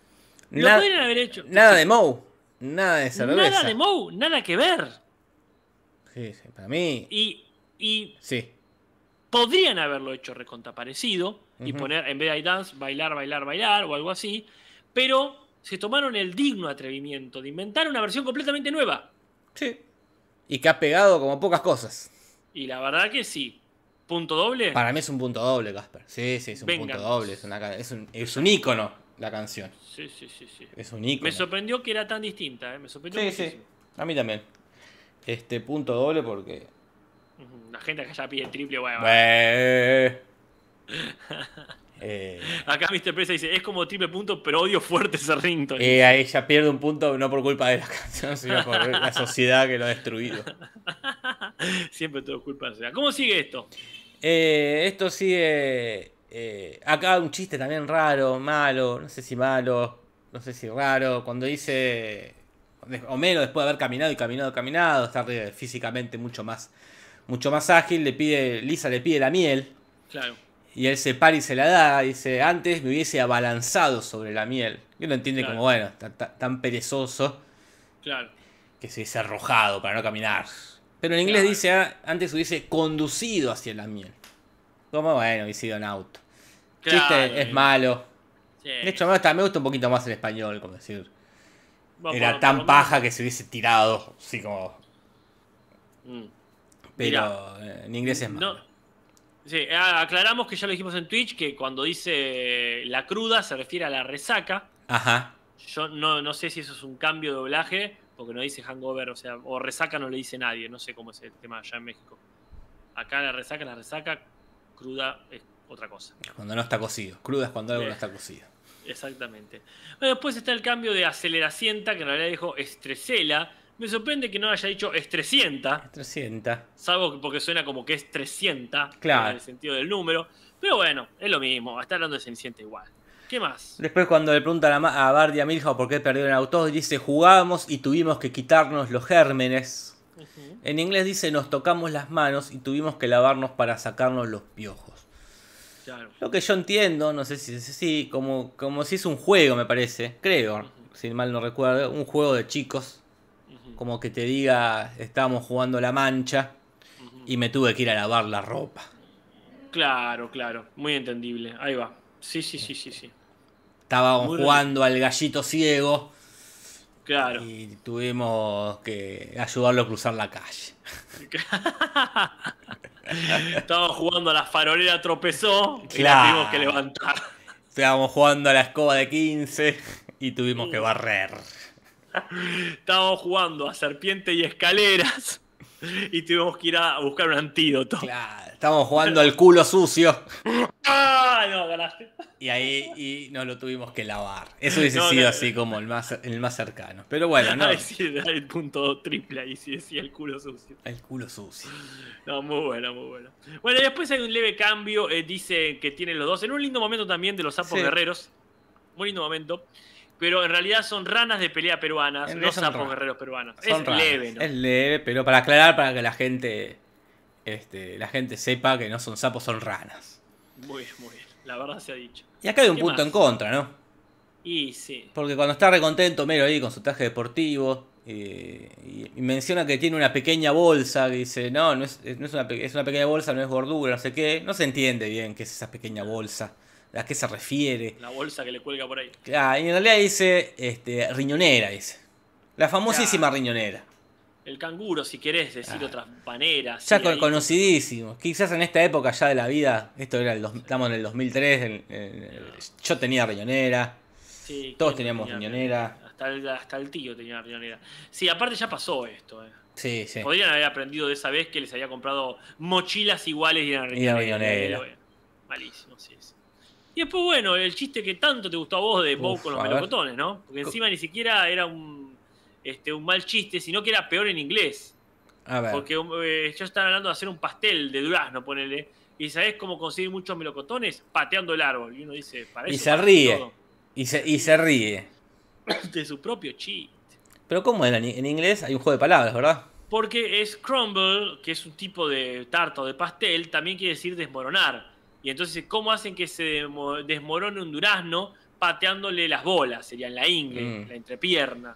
Lo Na- podrían haber hecho. nada de Mou. Nada de cerveza. Nada de Moe, nada que ver. Sí, sí, para mí. Y, y Sí. Podrían haberlo hecho recontra parecido y poner en vez de I dance, bailar, bailar, bailar o algo así, pero se tomaron el digno atrevimiento de inventar una versión completamente nueva. Sí. Y que ha pegado como pocas cosas. Y la verdad que sí. Punto doble. Para mí es un punto doble, Casper. Sí, sí, es un Venga. punto doble. Es, una ca- es, un, es un ícono la canción. Sí, sí, sí, sí. Es un ícono. Me sorprendió que era tan distinta, ¿eh? me sorprendió Sí, sí. A mí también. Este punto doble porque. La gente que ya pide triple, bueno. Bue- Eh, Acá Mr. Presa dice, es como triple punto, pero odio fuerte ese ringtone. eh, ahí ya pierde un punto no por culpa de la canción, sino por la sociedad que lo ha destruido. Siempre todo es culpa de ¿Cómo sigue esto? Eh, esto sigue. eh, acá un chiste también raro, malo, no sé si malo, no sé si raro. Cuando dice. Homero, después de haber caminado y caminado y caminado, está físicamente mucho más, mucho más ágil, le pide, Lisa le pide la miel. Claro. Y él se para y se la da. Dice, antes me hubiese abalanzado sobre la miel. Y uno entiende Claro. como, bueno, ta- ta- tan perezoso Claro. que se hubiese arrojado para no caminar. Pero en inglés Claro. dice, ah, antes hubiese conducido hacia la miel. Como, bueno, hubiese ido en auto. Claro. Chiste es malo. Sí. De hecho, me gusta, me gusta un poquito más el español, como decir. Era tan paja que se hubiese tirado, así como... Mm. Pero eh, en inglés es malo. No. Sí, aclaramos que ya lo dijimos en Twitch que cuando dice la cruda se refiere a la resaca. Ajá. Yo no, no sé si eso es un cambio de doblaje, porque no dice hangover, o sea, o resaca no le dice nadie, no sé cómo es el tema allá en México. Acá la resaca, la resaca, cruda es otra cosa. Cuando no está cocido. Cruda es cuando algo no está cocido. Exactamente. Bueno, después está el cambio de aceleracienta, que en realidad dijo estresela. Me sorprende que no haya dicho estresienta. 300. Salvo que- porque suena como que es 300 Claro. en el sentido del número. Pero bueno, es lo mismo, está hablando de Cenicienta igual. ¿Qué más? Después cuando le preguntan a, a Bardi a Milhouse por qué perdieron autos, dice jugábamos y tuvimos que quitarnos los gérmenes. En inglés dice nos tocamos las manos y tuvimos que lavarnos para sacarnos los piojos. Claro. Lo que yo entiendo, no sé si es así, como, como si es un juego me parece, creo, si mal no recuerdo, un juego de chicos. Como que te diga estábamos jugando la mancha y me tuve que ir a lavar la ropa. Claro, claro. Muy entendible. Ahí va. Sí, sí, sí, sí, sí. Estábamos Muy jugando al gallito ciego Claro. y tuvimos que ayudarlo a cruzar la calle. Estaba jugando a la farolera, tropezó y la tuvimos que levantar. Estábamos jugando a la escoba de 15 y tuvimos que barrer. Estábamos jugando a serpiente y escaleras y tuvimos que ir a buscar un antídoto. Claro, estábamos jugando al culo sucio ¡Ah! No, ganaste. y ahí y nos lo tuvimos que lavar. Eso hubiese No, sido no. así como el más, el más cercano. Pero bueno, no. Sí, el punto triple ahí sí decía el culo sucio. El culo sucio. No, muy buena, muy buena. Bueno, y después hay un leve cambio. eh, dice que tienen los dos. En un lindo momento también de los sapos Sí. guerreros. Muy lindo momento. Pero en realidad son ranas de pelea peruanas, no sapos guerreros peruanos. Son es leve, ¿no? Es leve, pero para aclarar, para que la gente, este, la gente sepa que no son sapos, son ranas. Muy bien, muy bien. La verdad se ha dicho. Y acá hay un ¿Qué punto más? en contra, ¿no? Y sí. Porque cuando está recontento Mero ahí con su traje deportivo eh, y, y menciona que tiene una pequeña bolsa, que dice, no, no es, no es, una, es una pequeña bolsa, no es gordura, no sé qué, no se entiende bien qué es esa pequeña bolsa, a qué se refiere. La bolsa que le cuelga por ahí. Ah, y en realidad dice este, riñonera, dice. La famosísima Claro. riñonera. El canguro, si querés decir Ah. otras maneras. Ya con- conocidísimo. Quizás en esta época ya de la vida, esto era el dos- estamos en el 2003, en- en- yo tenía riñonera. Sí, todos ¿quién teníamos tenía riñonera. Hasta el, hasta el tío tenía riñonera. Sí, aparte ya pasó esto. eh. Sí, sí. Podrían haber aprendido de esa vez que les había comprado mochilas iguales y eran Y riñonera. riñonera. Eh, bueno, malísimo, sí. Y después, bueno, el chiste que tanto te gustó a vos de Bow con los melocotones, ¿no? Porque encima ni siquiera era un, este, un mal chiste, sino que era peor en inglés. A ver. Porque eh, ellos están hablando de hacer un pastel de durazno, ponele. Y ¿sabés cómo conseguir muchos melocotones? Pateando el árbol. Y uno dice, para Y eso se pasa ríe. todo. Y se, y se ríe. De su propio chiste. Pero ¿cómo era? En inglés hay un juego de palabras, ¿verdad? Porque es crumble, que es un tipo de tarta o de pastel, también quiere decir desmoronar. Y entonces, ¿cómo hacen que se desmorone un durazno? Pateándole las bolas, serían la ingle, Mm. la entrepierna.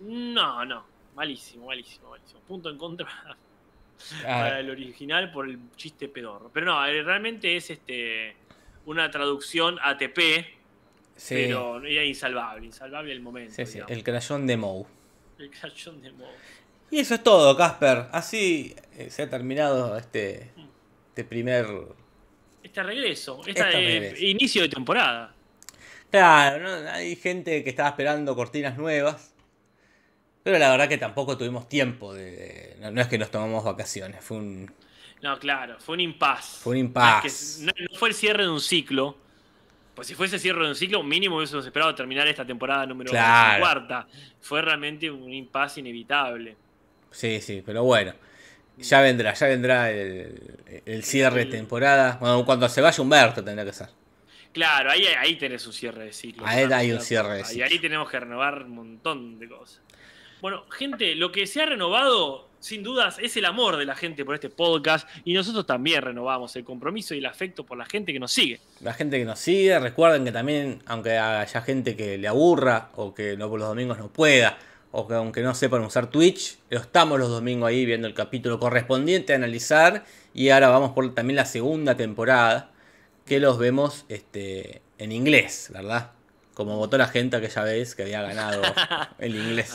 No, no, malísimo, malísimo, malísimo. Punto en contra para Ah, el original por el chiste pedorro. Pero no, eh, realmente es este una traducción ATP, sí, pero era insalvable, insalvable el momento. sí, sí, el crayón de Moe. El crayón de Moe. Y eso es todo, Casper. Así eh, se ha terminado este, este primer... Este regreso, Este regreso. inicio de temporada. Claro, ¿no? hay gente que estaba esperando cortinas nuevas. Pero la verdad que tampoco tuvimos tiempo de... de- no, no es que nos tomamos vacaciones, fue un... No, claro, fue un impas. Fue un impas. No, es que- no- no fue el cierre de un ciclo. Pues si fuese cierre de un ciclo, mínimo hubiésemos esperado terminar esta temporada número Claro. cuarta. Fue realmente un impas inevitable. Sí, sí, pero bueno. Ya vendrá, ya vendrá el, el cierre de temporada. Bueno, cuando se vaya Humberto tendrá que ser. Claro, ahí, ahí tenés un cierre de ciclo. Ahí hay un cierre de Y ciclo. ahí tenemos que renovar un montón de cosas. Bueno, gente, lo que se ha renovado, sin dudas, es el amor de la gente por este podcast. Y nosotros también renovamos el compromiso y el afecto por la gente que nos sigue. La gente que nos sigue, recuerden que también, aunque haya gente que le aburra o que no por los domingos no pueda, o que aunque no sepan usar Twitch, estamos los domingos ahí viendo el capítulo correspondiente a analizar. Y ahora vamos por también la segunda temporada, que los vemos este, en inglés, ¿verdad? Como votó la gente aquella vez que había ganado el inglés.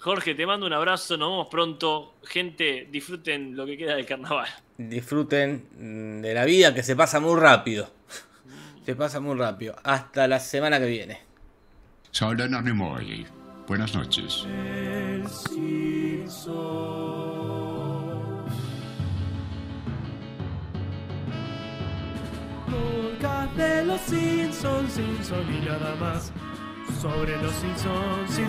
Jorge, te mando un abrazo, nos vemos pronto. Gente, disfruten lo que queda del carnaval. Disfruten mm, de la vida que se pasa muy rápido. Se pasa muy rápido. Hasta la semana que viene. Soy Anonymous. Buenas noches. El de los Simpsons, Simpson y nada más. Sobre los Simpsons, Simpsons.